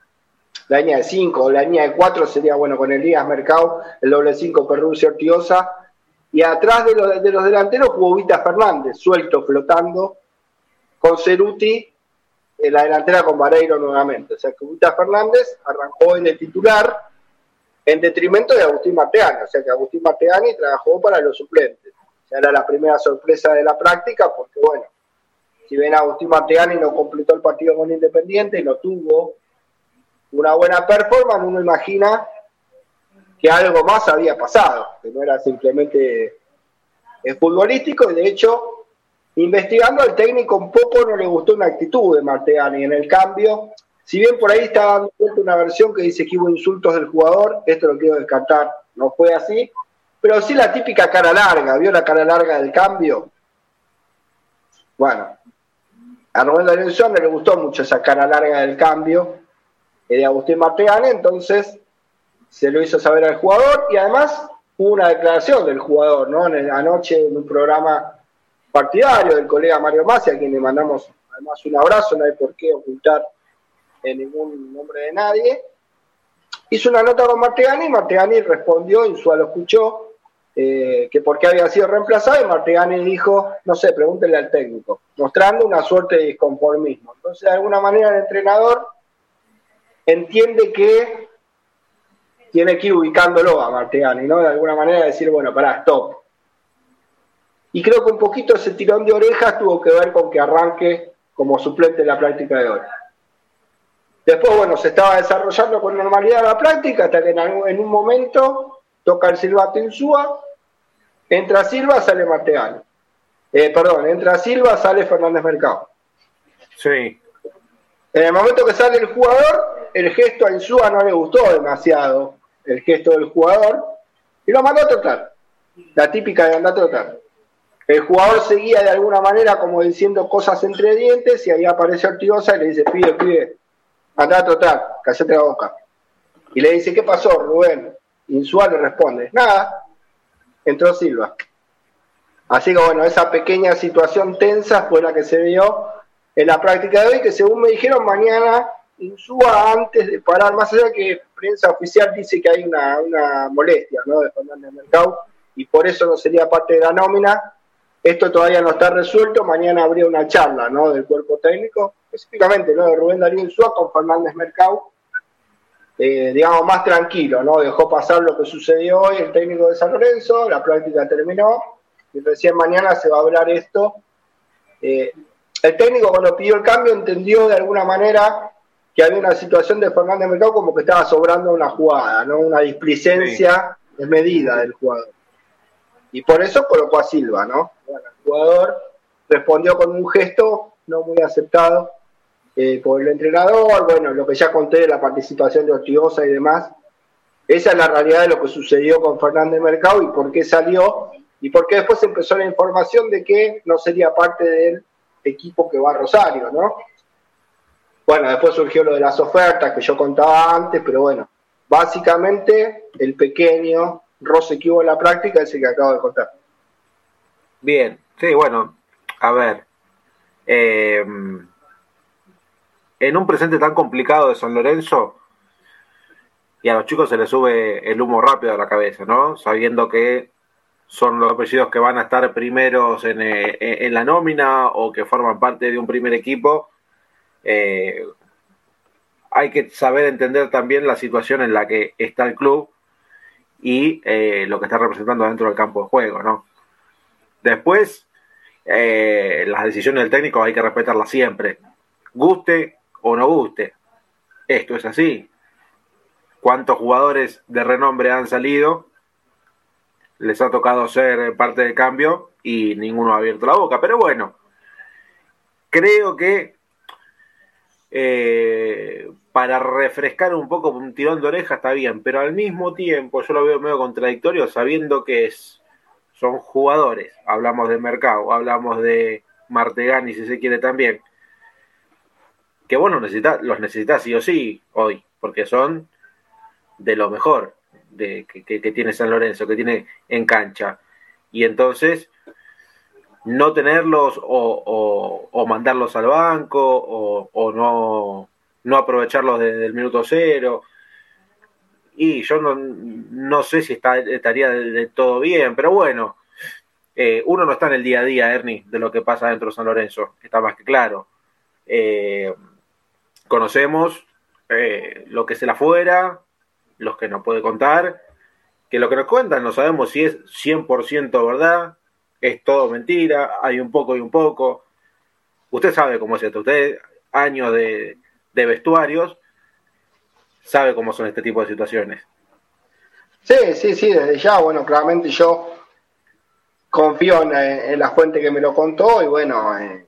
la línea de 5 o la línea de 4 sería, bueno, con Elías Mercado, el doble 5 Perrucci Ortiosa, y atrás de los, de los delanteros jugó Vita Fernández, suelto, flotando, con Ceruti en la delantera con Vareiro nuevamente. O sea que Vita Fernández arrancó en el titular, en detrimento de Agustín Mateani, o sea que Agustín Mateani trabajó para los suplentes. O sea, era la primera sorpresa de la práctica, porque bueno, si bien Agustín Mateani no completó el partido con Independiente no tuvo una buena performance, uno imagina que algo más había pasado, que no era simplemente el futbolístico, y de hecho, investigando al técnico un poco no le gustó una actitud de Mateani en el cambio, si bien por ahí está dando una versión que dice que hubo insultos del jugador, esto lo quiero descartar, no fue así, pero sí la típica cara larga, ¿vio la cara larga del cambio? Bueno, a Rubén Lorenzo no le gustó mucho esa cara larga del cambio de Agustín Marteane, entonces se lo hizo saber al jugador y además hubo una declaración del jugador, ¿no? En anoche en un programa partidario del colega Mario Masi, a quien le mandamos además un abrazo, no hay por qué ocultar en ningún nombre de nadie. Hizo una nota con Martegani y Martegani respondió, Insua lo escuchó, eh, que por qué había sido reemplazado y Martegani dijo, no sé, pregúntele al técnico, mostrando una suerte de disconformismo. Entonces, de alguna manera, el entrenador entiende que tiene que ir ubicándolo a Martegani, ¿no? De alguna manera decir, bueno, pará, stop. Y creo que un poquito ese tirón de orejas tuvo que ver con que arranque como suplente en la práctica de hoy. Después, bueno, se estaba desarrollando con normalidad la práctica hasta que en, un momento toca el silbato Insúa, entra Silva, sale Marteano. Eh, perdón, entra Silva, sale Fernández Mercado. Sí. En el momento que sale el jugador, el gesto a Insúa no le gustó demasiado, el gesto del jugador, y lo mandó a trotar. La típica de andar a trotar. El jugador seguía de alguna manera como diciendo cosas entre dientes y ahí aparece Ortigosa y le dice, pide, pide, andá total, cállate la boca. Y le dice, ¿qué pasó, Rubén? Insúa le responde, nada, entró Silva. Así que bueno, esa pequeña situación tensa fue la que se vio en la práctica de hoy, que según me dijeron mañana, Insúa antes de parar, más allá que prensa oficial dice que hay una, molestia ¿no? de Fernández Mercado y por eso no sería parte de la nómina, esto todavía no está resuelto, mañana habría una charla ¿no? del cuerpo técnico específicamente ¿no? de Rubén Darío Insúa con Fernández Mercado, eh, digamos, más tranquilo, ¿no? Dejó pasar lo que sucedió hoy el técnico de San Lorenzo, la práctica terminó, y recién mañana se va a hablar esto. Eh, el técnico cuando pidió el cambio entendió de alguna manera que había una situación de Fernández Mercado como que estaba sobrando una jugada, ¿no? Una displicencia desmedida del jugador. Y por eso colocó a Silva, ¿no? Bueno, el jugador respondió con un gesto no muy aceptado eh, por el entrenador, bueno, lo que ya conté de la participación de Ortigosa y demás. Esa es la realidad de lo que sucedió con Fernández Mercado y por qué salió y por qué después empezó la información de que no sería parte del equipo que va a Rosario, ¿no? Bueno, después surgió lo de las ofertas que yo contaba antes, pero bueno, básicamente el pequeño roce que hubo en la práctica es el que acabo de contar. Bien, sí, bueno, a ver. Eh, en un presente tan complicado de San Lorenzo, y a los chicos se les sube el humo rápido a la cabeza, ¿no? Sabiendo que son los apellidos que van a estar primeros en, en la nómina o que forman parte de un primer equipo. Eh, hay que saber entender también la situación en la que está el club y eh, lo que está representando dentro del campo de juego, ¿no? Después, eh, las decisiones del técnico hay que respetarlas siempre, guste o no guste. Esto es así. ¿Cuántos jugadores de renombre han salido? Les ha tocado ser parte del cambio y ninguno ha abierto la boca. Pero bueno, creo que eh, para refrescar un poco un tirón de oreja está bien, pero al mismo tiempo yo lo veo medio contradictorio sabiendo que es, son jugadores, hablamos de mercado, hablamos de Martegani si se quiere también, que vos los necesitas, sí o sí hoy, porque son de lo mejor de, que tiene San Lorenzo, que tiene en cancha. Y entonces no tenerlos o, mandarlos al banco o, no, no, aprovecharlos desde el minuto cero. Y yo no, sé si está, estaría de, todo bien, pero bueno, eh, uno no está en el día a día, Ernie, de lo que pasa dentro de San Lorenzo, está más que claro. Eh, conocemos eh, lo que es el afuera, los que nos puede contar, que lo que nos cuentan no sabemos si es 100% verdad, es todo mentira, hay un poco y un poco. Usted sabe cómo es esto, usted años de, vestuarios, sabe cómo son este tipo de situaciones. Sí, sí, sí, desde ya, bueno, claramente yo confío en, la fuente que me lo contó y bueno, eh,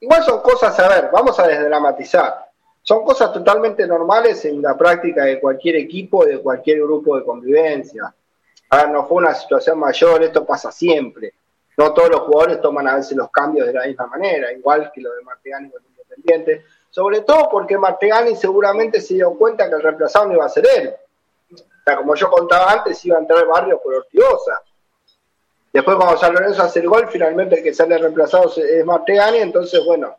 igual son cosas, a ver, vamos a desdramatizar. Son cosas totalmente normales en la práctica de cualquier equipo, de cualquier grupo de convivencia. A ver, no fue una situación mayor, esto pasa siempre no todos los jugadores toman a veces los cambios de la misma manera, igual que lo de Martegani con Independiente, sobre todo porque Martegani seguramente se dio cuenta que el reemplazado no iba a ser él. O sea, como yo contaba antes, iba a entrar el barrio por Ortigosa. Después cuando San Lorenzo hace el gol, finalmente el que sale reemplazado es Martegani, entonces bueno,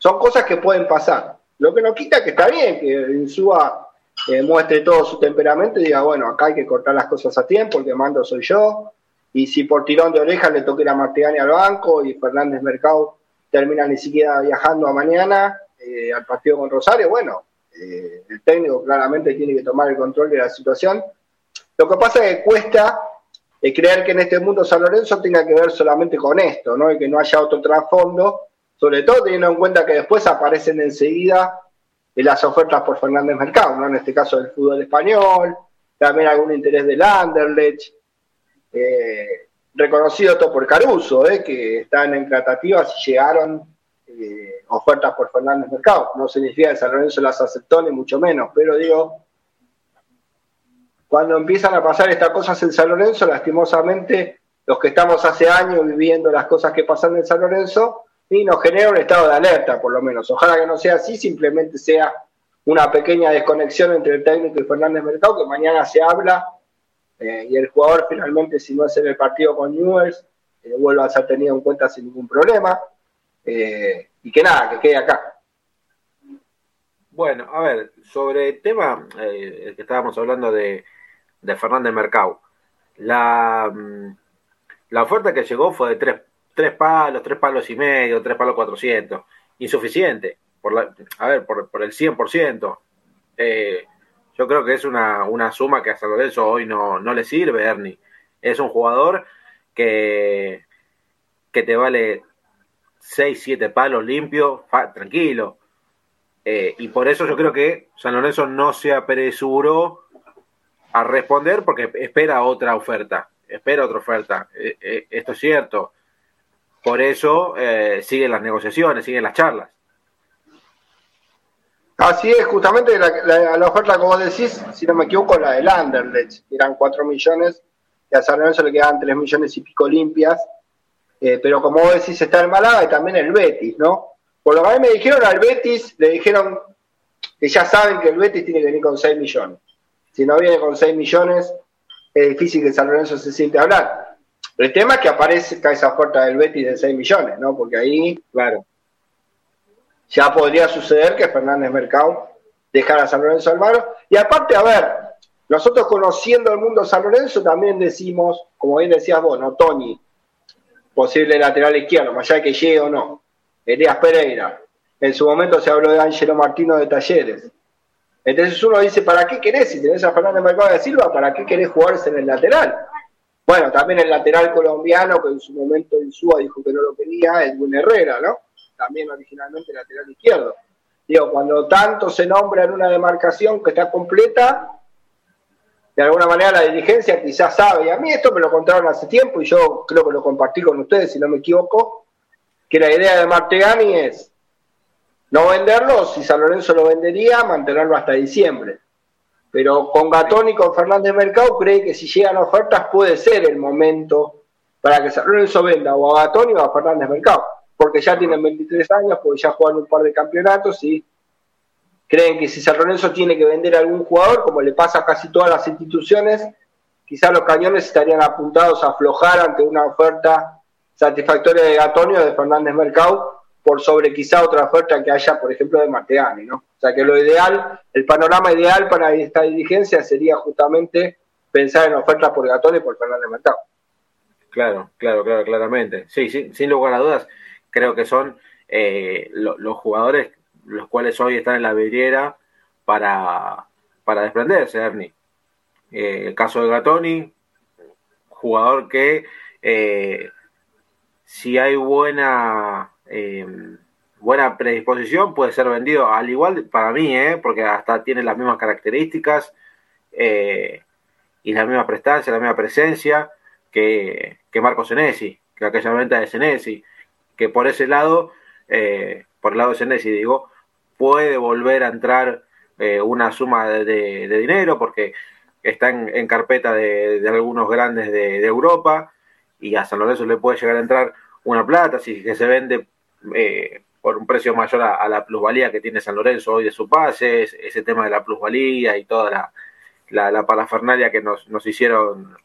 son cosas que pueden pasar. Lo que no quita que está bien que Insúa eh, muestre todo su temperamento y diga, bueno, acá hay que cortar las cosas a tiempo, el que mando soy yo, y si por tirón de oreja le toque la Martegani al banco y Fernández Mercado termina ni siquiera viajando a mañana eh, al partido con Rosario, bueno, eh, el técnico claramente tiene que tomar el control de la situación. Lo que pasa es que cuesta eh, creer que en este mundo San Lorenzo tenga que ver solamente con esto, ¿no? Y que no haya otro trasfondo, sobre todo teniendo en cuenta que después aparecen enseguida las ofertas por Fernández Mercado, ¿no? En este caso del fútbol español, también algún interés del Anderlecht, eh, reconocido todo por Caruso, eh, que están en tratativas y llegaron eh, ofertas por Fernández Mercado. No significa que San Lorenzo las aceptó, ni mucho menos, pero digo, cuando empiezan a pasar estas cosas en San Lorenzo, lastimosamente, los que estamos hace años viviendo las cosas que pasan en San Lorenzo, y nos genera un estado de alerta, por lo menos. Ojalá que no sea así, simplemente sea una pequeña desconexión entre el técnico y Fernández Mercado, que mañana se habla eh, y el jugador finalmente, si no hace el partido con Newells, eh, vuelva a ser tenido en cuenta sin ningún problema. Eh, y que nada, que quede acá. Bueno, a ver, sobre el tema el que estábamos hablando de, de Fernández Mercado, la, mm, la oferta que llegó fue de tres, tres palos, tres palos y medio, tres palos cuatrocientos, insuficiente, por la, a ver, por, por el 100%. Eh, yo creo que es una, una suma que a San Lorenzo hoy no, no le sirve, Ernie. Es un jugador que, que te vale 6, 7 palos limpio, tranquilo. Eh, y por eso yo creo que San Lorenzo no se apresuró a responder porque espera otra oferta. Espera otra oferta. Eh, eh, esto es cierto. Por eso siguen las negociaciones, siguen las charlas. Así es, justamente la, oferta que vos decís, si no me equivoco, la del Anderlecht, eran 4 millones, y a San Lorenzo le quedaban 3 millones y pico limpias, eh, pero como vos decís, está el Málaga y también el Betis, ¿no? Por lo que a mí me dijeron al Betis, le dijeron que ya saben que el Betis tiene que venir con 6 millones. Si no viene con 6 millones, es difícil que San Lorenzo se siente a hablar. El tema es que aparezca esa oferta del Betis de 6 millones, ¿no? Porque ahí, claro, ya podría suceder que Fernández Mercado dejara San Lorenzo Almagro. Y aparte, a ver, nosotros conociendo el mundo San Lorenzo también decimos, como bien decías vos, ¿no? Tony, posible lateral izquierdo, más allá de que llegue o no. Elías Pereira. En su momento se habló de Ángelo Martino de Talleres. Entonces uno dice, ¿para qué querés? Si tenés a Fernández Mercado de Silva, ¿para qué querés jugarse en el lateral? Bueno, también el lateral colombiano, que en su momento Insúa dijo que no lo quería, Edwin Herrera, ¿no? También originalmente lateral izquierdo. Digo, cuando tanto se nombra en una demarcación que está completa, de alguna manera la dirigencia quizás sabe, y a mí esto me lo contaron hace tiempo y yo creo que lo compartí con ustedes, si no me equivoco, que la idea de Martegani es no venderlo, si San Lorenzo lo vendería, mantenerlo hasta diciembre. Pero con Gatón y con Fernández Mercado cree que si llegan ofertas puede ser el momento para que San Lorenzo venda o a Gatón o a Fernández Mercado, porque ya tienen 23 años, porque ya juegan un par de campeonatos y creen que si San Lorenzo tiene que vender a algún jugador, como le pasa a casi todas las instituciones, quizás los cañones estarían apuntados a aflojar ante una oferta satisfactoria de Gatonio de Fernández Mercado por sobre quizá otra oferta que haya, por ejemplo, de Martegani, ¿no? O sea que lo ideal, el panorama ideal para esta dirigencia sería justamente pensar en ofertas por Gatón y por Fernández Mercado. Claro, claro, claro, claramente. Sí, sí sin lugar a dudas, creo que son eh, los jugadores los cuales hoy están en la vidriera para, para desprenderse, Ernie. Eh, el caso de Gatoni, jugador que eh, si hay buena eh, buena predisposición puede ser vendido al igual para mí, porque hasta tiene las mismas características y la misma prestancia, la misma presencia que, que Marco Senesi, que aquella venta de Senesi, que por ese lado, por el lado de Senesi digo, puede volver a entrar eh, una suma de, dinero porque está en, carpeta de, algunos grandes de, Europa y a San Lorenzo le puede llegar a entrar una plata si que se vende eh, por un precio mayor a, la plusvalía que tiene San Lorenzo hoy de su pase, ese tema de la plusvalía y toda la, la, parafernalia que nos, nos hicieron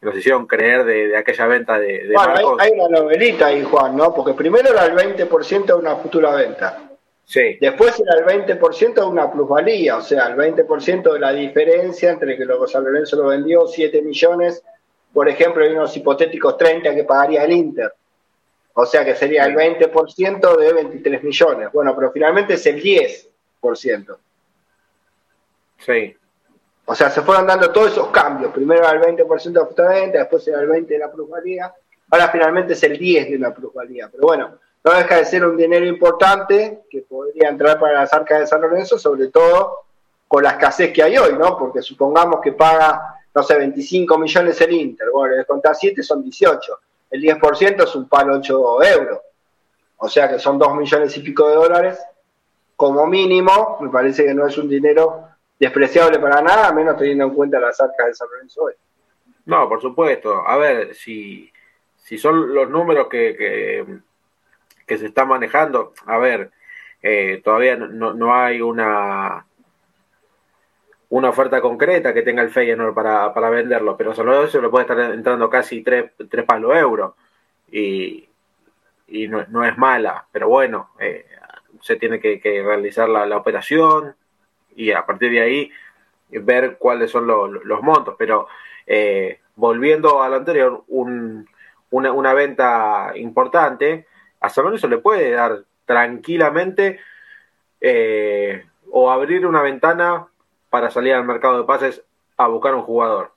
nos hicieron creer de, aquella venta de, bueno, Hay, hay, una novelita ahí, Juan, ¿no? Porque primero era el 20% de una futura venta. Después era el 20% de una plusvalía, o sea, el 20% de la diferencia entre que luego San Lorenzo lo vendió 7 millones, por ejemplo, hay unos hipotéticos 30 que pagaría el Inter. O sea que sería el 20% de 23 millones. Bueno, pero finalmente es el 10%. Sí. O sea, se fueron dando todos esos cambios. Primero era el 20% de venta, después era el 20% de la plusvalía. Ahora finalmente es el 10% de la plusvalía. Pero bueno, no deja de ser un dinero importante que podría entrar para las arcas de San Lorenzo, sobre todo con la escasez que hay hoy, ¿no? Porque supongamos que paga, no sé, 25 millones el Inter, bueno, de contar 7 son 18, el 10% es un palo 8 euros, o sea que son 2 millones y pico de dólares, como mínimo, me parece que no es un dinero despreciable para nada, menos teniendo en cuenta las arcas de San Lorenzo hoy. No, por supuesto. A ver, si, si son los números que que se está manejando, a ver, eh, todavía no, no, hay una una oferta concreta que tenga el Feyenoord para, para venderlo, pero solo eso le puede estar entrando casi tres, tres palos euros y, y no, no, es mala, pero bueno, eh, se tiene que, realizar la, la, operación y a partir de ahí ver cuáles son los montos, pero eh, volviendo a lo anterior, un, una, venta importante a San Lorenzo le puede dar tranquilamente eh, o abrir una ventana para salir al mercado de pases a buscar un jugador.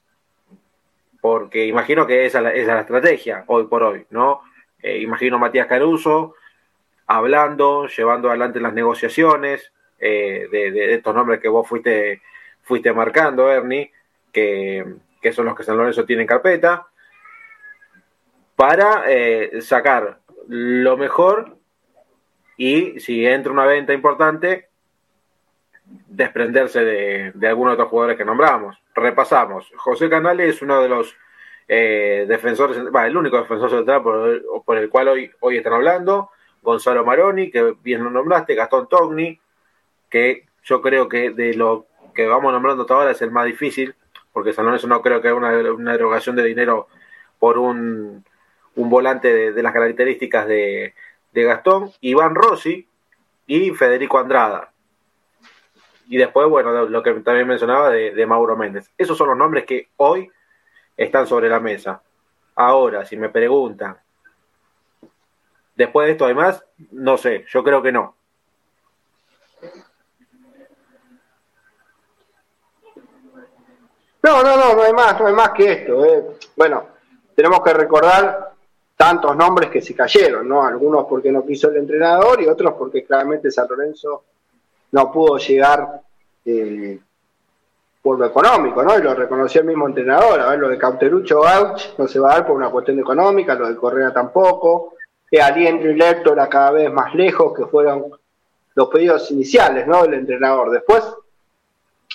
Porque imagino que esa, es la estrategia hoy por hoy, ¿no? Eh, imagino a Matías Caruso hablando, llevando adelante las negociaciones eh, de, estos nombres que vos fuiste, fuiste marcando, Ernie, que, que son los que San Lorenzo tiene en carpeta, para sacar lo mejor y si entra una venta importante, desprenderse de, de algunos de los jugadores que nombramos. Repasamos. José Canales es uno de los eh, defensores, el único defensor central por, por, el cual hoy, hoy están hablando. Gonzalo Maroni, que bien lo nombraste, Gastón Togni, que yo creo que de lo que vamos nombrando hasta ahora es el más difícil, porque San Lorenzo no creo que haya una, una erogación de dinero por un un volante de, las características de, Gastón, Iván Rossi y Federico Andrada. y después, bueno, lo que también mencionaba de, Mauro Méndez. Esos son los nombres que hoy están sobre la mesa. Ahora, si me preguntan, después de esto hay más, no sé, yo creo que no. No, no, no, no hay más, no hay más que esto. Eh. Bueno, tenemos que recordar tantos nombres que se cayeron, ¿no? Algunos porque no quiso el entrenador y otros porque claramente San Lorenzo no pudo llegar eh, por lo económico, ¿no? Y lo reconoció el mismo entrenador. A ver, lo de Cauterucho Gauch no se va a dar por una cuestión económica, lo de Correa tampoco. Aliendro y Lector cada vez más lejos, que fueron los pedidos iniciales, ¿no? Del entrenador. Después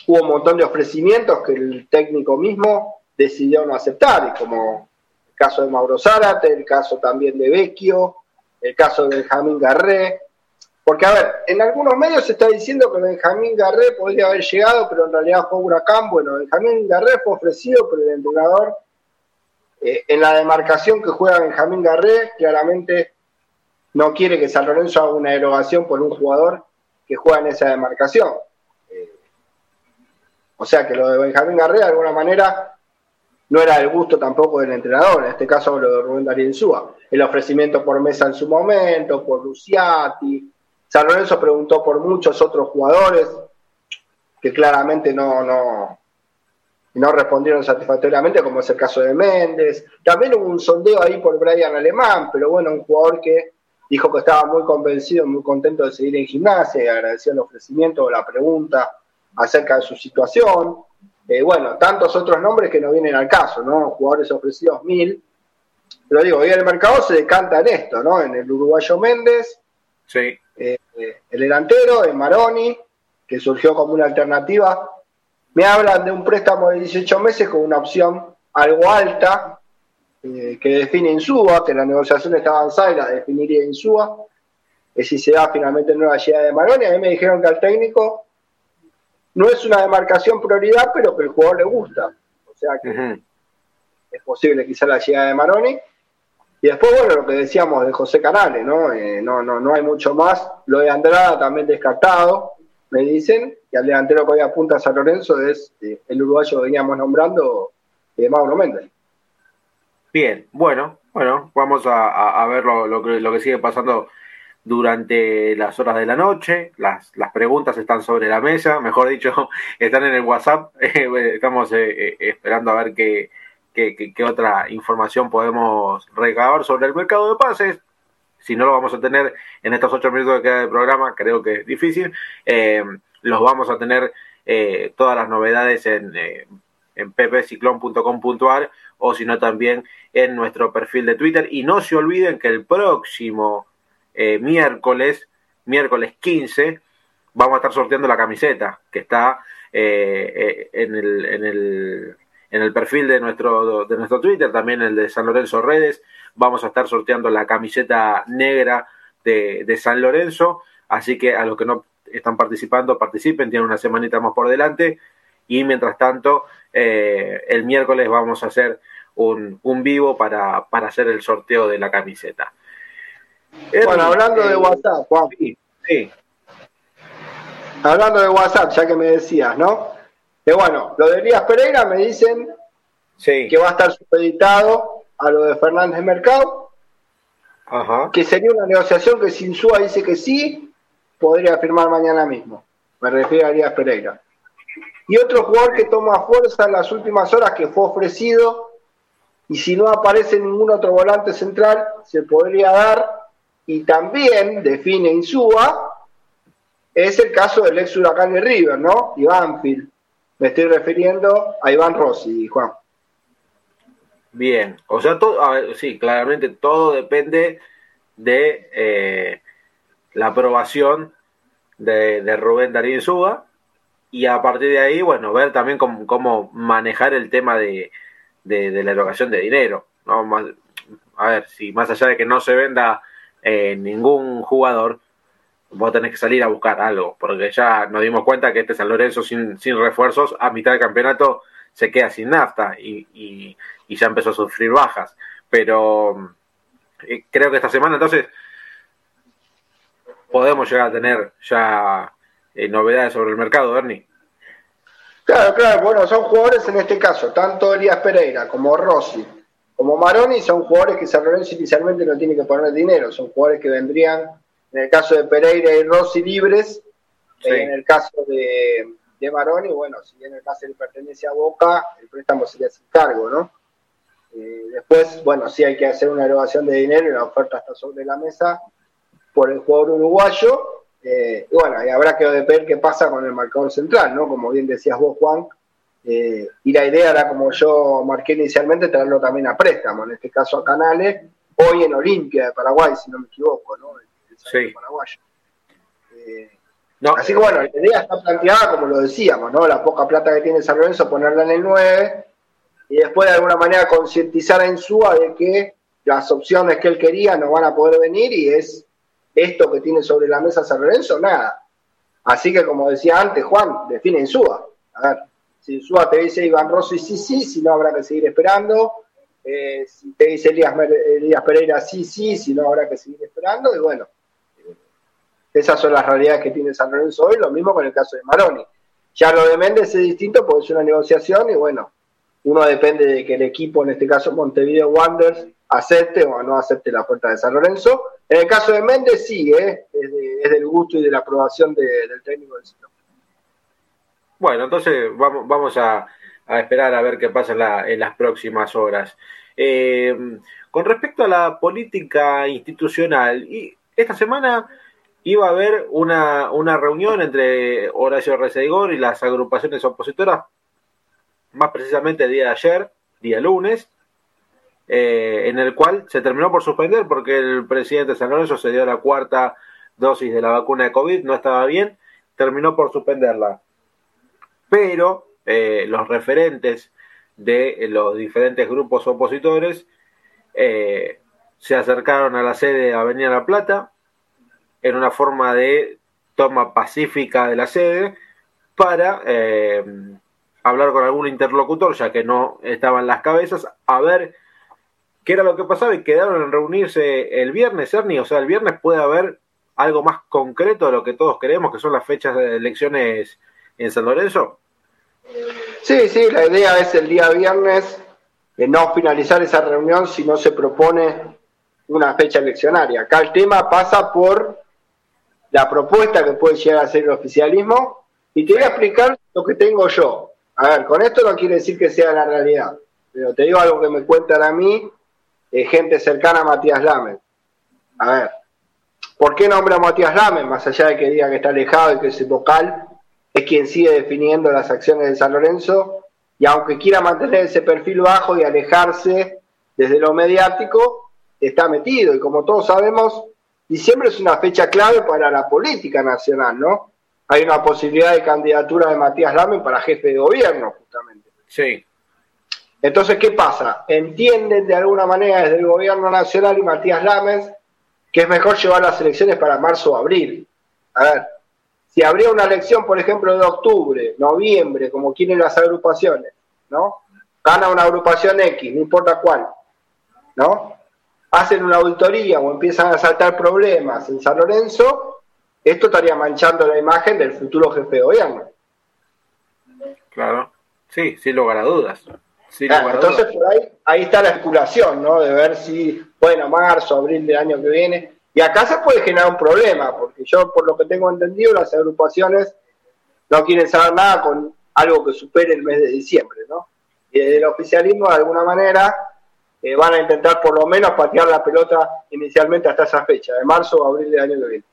hubo un montón de ofrecimientos que el técnico mismo decidió no aceptar, como el caso de Mauro Zárate, el caso también de Vecchio, el caso de Benjamín Garré, porque, a ver, en algunos medios se está diciendo que Benjamín Garré podría haber llegado, pero en realidad fue Huracán. Bueno, Benjamín Garré fue ofrecido por el entrenador. Eh, en la demarcación que juega Benjamín Garré, claramente no quiere que San Lorenzo haga una derogación por un jugador que juega en esa demarcación. O sea que lo de Benjamín Garré, de alguna manera, no era el gusto tampoco del entrenador. En este caso, lo de Rubén Darío Insúa. El ofrecimiento por mesa en su momento, por Luciati San Lorenzo preguntó por muchos otros jugadores que claramente no, no, no respondieron satisfactoriamente, como es el caso de Méndez. También hubo un sondeo ahí por Brian Alemán, pero bueno, un jugador que dijo que estaba muy convencido, muy contento de seguir en gimnasia y agradeció el ofrecimiento o la pregunta acerca de su situación. Eh, bueno, tantos otros nombres que no vienen al caso, ¿no? Jugadores ofrecidos mil. Pero digo, hoy el mercado se decanta en esto, ¿no? En el uruguayo Méndez. Sí. Eh, el delantero, de Maroni, que surgió como una alternativa. Me hablan de un préstamo de 18 meses con una opción algo alta, eh, que define Insúa, que la negociación está avanzada y la definiría Insúa. Es si se da finalmente nueva llegada de Maroni. A mí me dijeron que al técnico no es una demarcación prioridad, pero que el jugador le gusta. O sea que es posible quizá la llegada de Maroni. Y después, bueno, lo que decíamos de José Canales, ¿no? Eh, no, no, no hay mucho más. Lo de Andrada también descartado, me dicen. Y al delantero que hoy apunta a San Lorenzo es eh, el uruguayo que veníamos nombrando, eh, Mauro Méndez. Bien, bueno, bueno, vamos a, ver lo, que, lo que sigue pasando durante las horas de la noche. Las, las preguntas están sobre la mesa, mejor dicho, *laughs* están en el WhatsApp. *laughs* Estamos esperando a ver qué qué, otra información podemos recabar sobre el mercado de pases. Si no lo vamos a tener en estos ocho minutos que queda de programa, creo que es difícil. Eh, los vamos a tener eh, todas las novedades en, eh, en ppciclón.com.ar o si no también en nuestro perfil de Twitter. Y no se olviden que el próximo miércoles, miércoles 15, vamos a estar sorteando la camiseta que está en el, en el en el perfil de nuestro, de nuestro Twitter, también el de San Lorenzo Redes. Vamos a estar sorteando la camiseta negra de, San Lorenzo. Así que a los que no están participando, participen, tienen una semanita más por delante. Y mientras tanto, eh, el miércoles vamos a hacer un, vivo para, hacer el sorteo de la camiseta. Bueno, hablando de eh, WhatsApp, Juan. Sí, Hablando de WhatsApp, ya que me decías, ¿no? Que bueno, lo de Elías Pereira me dicen que va a estar supeditado a lo de Fernández Mercado, que sería una negociación que sin Insúa dice que sí, podría firmar mañana mismo. Me refiero a Elías Pereira. Y otro jugador que toma fuerza en las últimas horas que fue ofrecido, y si no aparece ningún otro volante central, se podría dar, y también define Insúa, es el caso del ex huracán de River, ¿no? Y Banfield. Me estoy refiriendo a Iván Rossi, Juan. Bien, o sea, todo, sí, claramente todo depende de eh, la aprobación de, Rubén Darío Suba y a partir de ahí, bueno, ver también cómo, manejar el tema de, la erogación de dinero. ¿no? A ver, si más allá de que no se venda eh, ningún jugador, vos tenés que salir a buscar algo, porque ya nos dimos cuenta que este San Lorenzo sin, sin refuerzos a mitad del campeonato se queda sin nafta y, y, ya empezó a sufrir bajas. Pero eh, creo que esta semana entonces podemos llegar a tener ya novedades sobre el mercado, Ernie. Claro, claro, bueno, son jugadores en este caso, tanto Elías Pereira como Rossi, como Maroni, son jugadores que San Lorenzo inicialmente no tiene que poner dinero, son jugadores que vendrían, en el caso de Pereira y Rossi, libres, en el caso de, de Maroni, bueno, si bien el caso le pertenece a Boca, el préstamo sería sin cargo, ¿no? Eh, después, bueno, sí hay que hacer una erogación de dinero y la oferta está sobre la mesa por el jugador uruguayo. Eh, y bueno, y habrá que ver qué pasa con el marcador central, ¿no? Como bien decías vos, Juan. Eh, y la idea era, como yo marqué inicialmente, traerlo también a préstamo, en este caso a Canales, hoy en Olimpia de Paraguay, si no me equivoco, ¿no? sí. paraguayo. Así que bueno, la idea está planteada como lo decíamos, ¿no? La poca plata que tiene San Lorenzo, ponerla en el 9 y después de alguna manera concientizar a Insúa de que las opciones que él quería no van a poder venir y es esto que tiene sobre la mesa San Lorenzo, nada. Así que como decía antes, Juan, define Insúa. A ver, si Insúa te dice Iván Rossi, sí, sí, si no habrá que seguir esperando. Eh, si te dice Elías, Elías Pereira, sí, sí, si no habrá que seguir esperando. Y bueno, esas son las realidades que tiene San Lorenzo hoy, lo mismo con el caso de Maroni. Ya lo de Méndez es distinto porque es una negociación y bueno, uno depende de que el equipo, en este caso Montevideo Wanderers, acepte o no acepte la oferta de San Lorenzo. En el caso de Méndez sí, ¿eh? es, del gusto y de la aprobación del técnico del sitio. Bueno, entonces vamos, vamos a, esperar a ver qué pasa en, las próximas horas. Eh, con respecto a la política institucional, y esta semana iba a haber una, una reunión entre Horacio Reseigor y las agrupaciones opositoras, más precisamente el día de ayer, día lunes, eh, en el cual se terminó por suspender porque el presidente San Lorenzo se dio la cuarta dosis de la vacuna de COVID, no estaba bien, terminó por suspenderla. Pero eh, los referentes de los diferentes grupos opositores eh, se acercaron a la sede de Avenida La Plata, en una forma de toma pacífica de la sede para eh, hablar con algún interlocutor, ya que no estaban las cabezas, a ver qué era lo que pasaba y quedaron en reunirse el viernes, Ernie, o sea, el viernes puede haber algo más concreto de lo que todos queremos, que son las fechas de elecciones en San Lorenzo. Sí, sí, la idea es el día viernes de no finalizar esa reunión si no se propone una fecha eleccionaria. Acá el tema pasa por la propuesta que puede llegar a ser el oficialismo y te voy a explicar lo que tengo yo. A ver, con esto no quiere decir que sea la realidad, pero te digo algo que me cuentan a mí, eh, gente cercana a Matías Lamen. A ver, ¿por qué nombra a Matías Lamen? Más allá de que diga que está alejado y que es vocal, es quien sigue definiendo las acciones de San Lorenzo y aunque quiera mantener ese perfil bajo y alejarse desde lo mediático, está metido y como todos sabemos, diciembre es una fecha clave para la política nacional, ¿no? Hay una posibilidad de candidatura de Matías Lamen para jefe de gobierno, justamente. Sí. Entonces, ¿qué pasa? Entienden de alguna manera desde el gobierno nacional y Matías Lames que es mejor llevar las elecciones para marzo o abril. A ver, si habría una elección, por ejemplo, de octubre, noviembre, como quieren las agrupaciones, ¿no? Gana una agrupación X, no importa cuál, ¿no? hacen una auditoría o empiezan a saltar problemas en San Lorenzo, esto estaría manchando la imagen del futuro jefe de gobierno. Claro, sí, sin lugar a dudas. entonces por ahí, ahí está la especulación, ¿no? De ver si, bueno, marzo, abril del año que viene. Y acá se puede generar un problema, porque yo, por lo que tengo entendido, las agrupaciones no quieren saber nada con algo que supere el mes de diciembre, ¿no? Y desde el oficialismo, de alguna manera, eh, van a intentar por lo menos patear la pelota inicialmente hasta esa fecha, de marzo o abril del año que viene.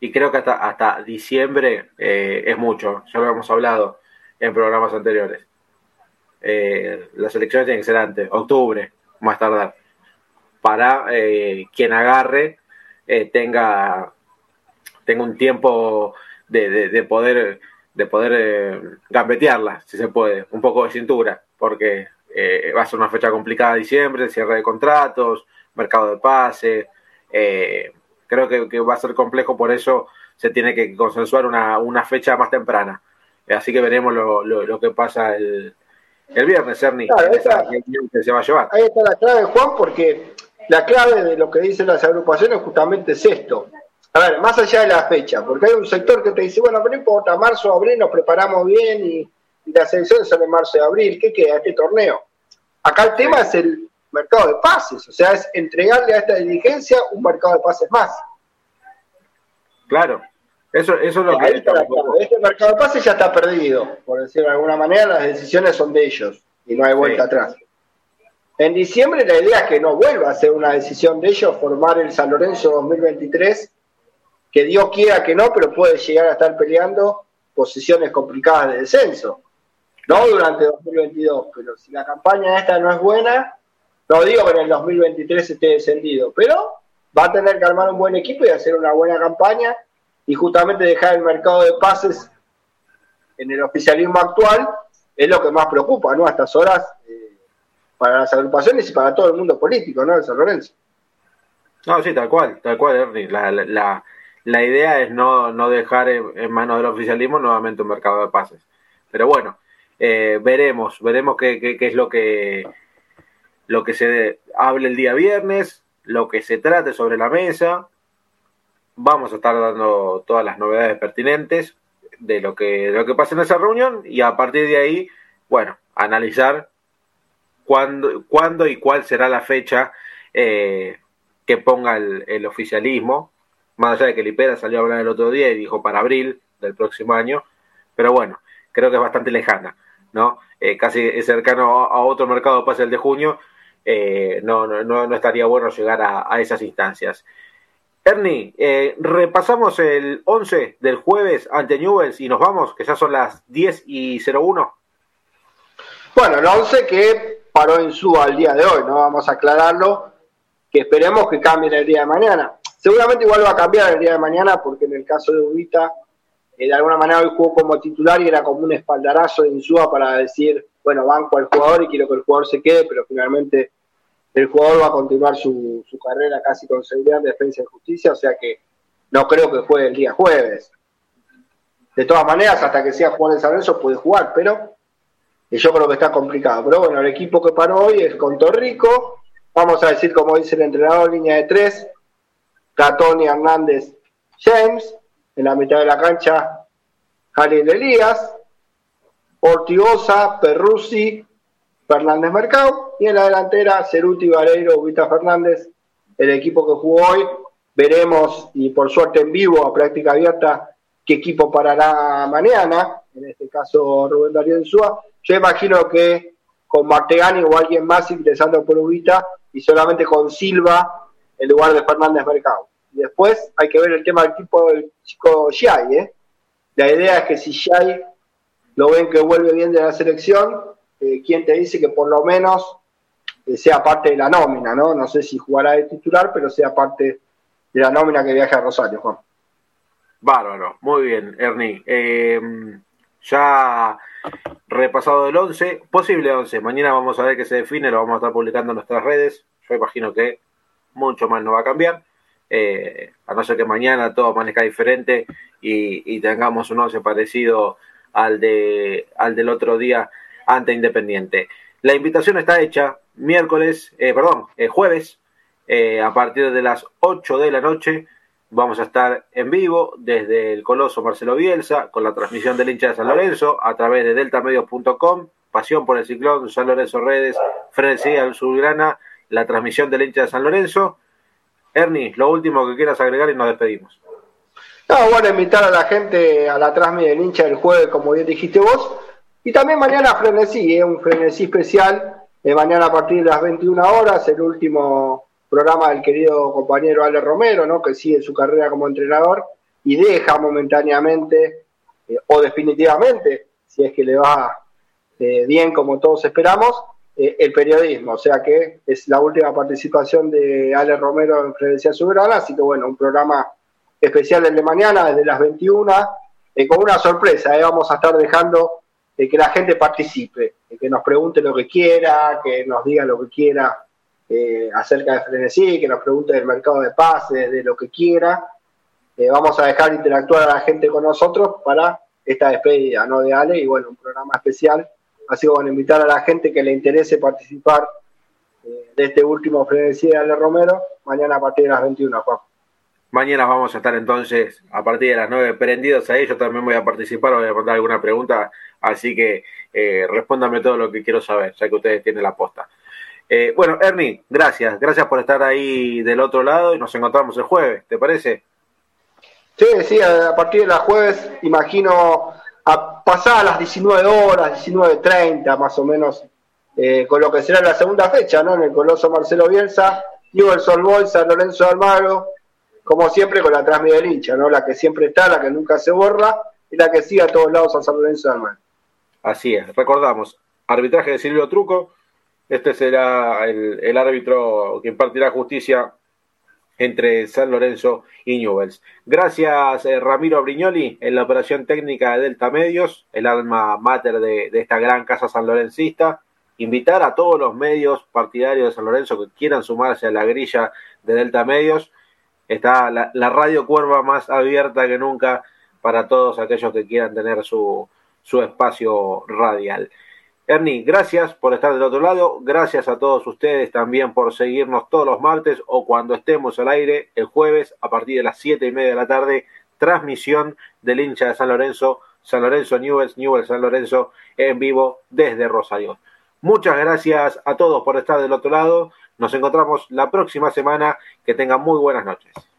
Y creo que hasta, hasta diciembre eh, es mucho, ya lo hemos hablado en programas anteriores. Eh, las elecciones tienen que ser antes, octubre, más tardar, para quien agarre tenga, tenga un tiempo de, de poder de poder gambetearla, si se puede, un poco de cintura, porque eh, va a ser una fecha complicada diciembre, cierre de contratos, mercado de pase. Eh, creo que, va a ser complejo, por eso se tiene que consensuar una, fecha más temprana. Así que veremos lo, que pasa el, viernes, Ernie. que se va a llevar. Ahí está la clave, Juan, porque la clave de lo que dicen las agrupaciones justamente es esto. a ver, más allá de la fecha, porque hay un sector que te dice, bueno, pero no importa, marzo, abril nos preparamos bien y, las elecciones son en marzo y abril, ¿qué queda este torneo? Acá el tema es el mercado de pases, o sea, es entregarle a esta dirigencia un mercado de pases más. Claro, eso, eso es lo que... este mercado de pases ya está perdido, por decirlo de alguna manera, las decisiones son de ellos y no hay vuelta atrás. En diciembre la idea es que no vuelva a ser una decisión de ellos formar el San Lorenzo 2023 que Dios quiera que no, pero puede llegar a estar peleando posiciones complicadas de descenso. No durante 2022, pero si la campaña esta no es buena, no digo que en el 2023 esté descendido, pero va a tener que armar un buen equipo y hacer una buena campaña y justamente dejar el mercado de pases en el oficialismo actual es lo que más preocupa, ¿no? A estas horas para las agrupaciones y para todo el mundo político, ¿no? De San Lorenzo. No, sí, tal cual, tal cual, Ernie. la, la idea es no, no dejar en, manos del oficialismo nuevamente un mercado de pases. Pero bueno, eh, veremos, veremos qué, qué, es lo que, lo que se hable el día viernes, lo que se trate sobre la mesa. Vamos a estar dando todas las novedades pertinentes de lo que, de lo que pasa en esa reunión y a partir de ahí, bueno, analizar cuándo, cuándo y cuál será la fecha eh, que ponga el, oficialismo más allá de que Lipera salió a hablar el otro día y dijo para abril del próximo año, pero bueno, creo que es bastante lejana, ¿no? Eh, casi cercano a, otro mercado pase el de junio, eh, no, no, no, estaría bueno llegar a, esas instancias. Ernie, eh, repasamos el 11 del jueves ante Newells y nos vamos, que ya son las 10 y 01. Bueno, el 11 que paró en su al día de hoy, no vamos a aclararlo, que esperemos que cambie el día de mañana. Seguramente igual va a cambiar el día de mañana porque en el caso de Ubita, eh, de alguna manera hoy jugó como titular y era como un espaldarazo de Insúa para decir, bueno, banco al jugador y quiero que el jugador se quede, pero finalmente el jugador va a continuar su, carrera casi con seguridad en defensa y justicia, o sea que no creo que juegue el día jueves. De todas maneras, hasta que sea jugador de San Lorenzo puede jugar, pero yo creo que está complicado. Pero bueno, el equipo que paró hoy es con Torrico, vamos a decir como dice el entrenador, línea de tres, Catoni Hernández James, en la mitad de la cancha Jalil Elías, Ortigosa, Perruzzi, Fernández Mercado, y en la delantera Ceruti, Vareiro, Vita Fernández, el equipo que jugó hoy. Veremos, y por suerte en vivo, a práctica abierta, qué equipo parará mañana, en este caso Rubén Darío Ensúa. Yo imagino que con Martegani o alguien más ingresando por Ubita y solamente con Silva en lugar de Fernández Mercado. Y después hay que ver el tema del tipo del chico Shai, ¿eh? La idea es que si Shai lo ven que vuelve bien de la selección, eh, ¿quién te dice que por lo menos eh, sea parte de la nómina, ¿no? No sé si jugará de titular, pero sea parte de la nómina que viaja a Rosario, Juan. Bárbaro, muy bien, Ernie. Eh, ya repasado el 11, posible 11. Mañana vamos a ver qué se define, lo vamos a estar publicando en nuestras redes. Yo imagino que mucho más no va a cambiar. Eh, a no ser que mañana todo amanezca diferente y, tengamos un once parecido al, de, al del otro día ante Independiente. La invitación está hecha miércoles, eh, perdón, eh, jueves, a partir de las 8 de la noche. Vamos a estar en vivo desde el Coloso Marcelo Bielsa con la transmisión del hincha de San Lorenzo a través de deltamedios.com, Pasión por el Ciclón, San Lorenzo Redes, Frenzy al Surgrana la transmisión del hincha de San Lorenzo. Ernie, lo último que quieras agregar y nos despedimos. No, bueno, invitar a la gente a la transmisión del hincha del jueves, como bien dijiste vos. Y también mañana frenesí, ¿eh? un frenesí especial. Eh, mañana a partir de las 21 horas, el último programa del querido compañero Ale Romero, ¿no? que sigue su carrera como entrenador y deja momentáneamente eh, o definitivamente, si es que le va eh, bien como todos esperamos, eh, el periodismo, o sea que es la última participación de Ale Romero en Frecuencia Soberana, así que bueno, un programa especial el de mañana desde las 21, eh, con una sorpresa, vamos a estar dejando que la gente participe, que nos pregunte lo que quiera, que nos diga lo que quiera acerca de Frenesí, que nos pregunte del mercado de pases, de lo que quiera. vamos a dejar interactuar a la gente con nosotros para esta despedida ¿no? de Ale y bueno, un programa especial Así que bueno, invitar a la gente que le interese participar eh, de este último frenesí de Ale Romero, mañana a partir de las 21, Juan. Mañana vamos a estar entonces a partir de las 9 prendidos ahí. Yo también voy a participar, voy a mandar alguna pregunta. Así que eh, respóndame todo lo que quiero saber, ya que ustedes tienen la posta. Eh, bueno, Ernie, gracias. Gracias por estar ahí del otro lado y nos encontramos el jueves. ¿Te parece? Sí, sí, a partir de las jueves, imagino, a pasar las 19 horas, 19.30 más o menos, eh, con lo que será la segunda fecha, ¿no? En el Coloso Marcelo Bielsa, Newell's Boys, San Lorenzo Almagro, como siempre con la transmisión del hincha, ¿no? La que siempre está, la que nunca se borra y la que sigue a todos lados a San Lorenzo Almagro. Así es, recordamos, arbitraje de Silvio Truco, este será el, el árbitro que impartirá justicia entre San Lorenzo y Newells. Gracias eh, Ramiro Brignoli en la operación técnica de Delta Medios, el alma mater de, esta gran casa sanlorencista. Invitar a todos los medios partidarios de San Lorenzo que quieran sumarse a la grilla de Delta Medios. Está la, radio Cuerva más abierta que nunca para todos aquellos que quieran tener su, su espacio radial. Ernie, gracias por estar del otro lado. Gracias a todos ustedes también por seguirnos todos los martes o cuando estemos al aire el jueves a partir de las siete y media de la tarde. Transmisión del hincha de San Lorenzo, San Lorenzo Newells, Newells San Lorenzo en vivo desde Rosario. Muchas gracias a todos por estar del otro lado. Nos encontramos la próxima semana. Que tengan muy buenas noches.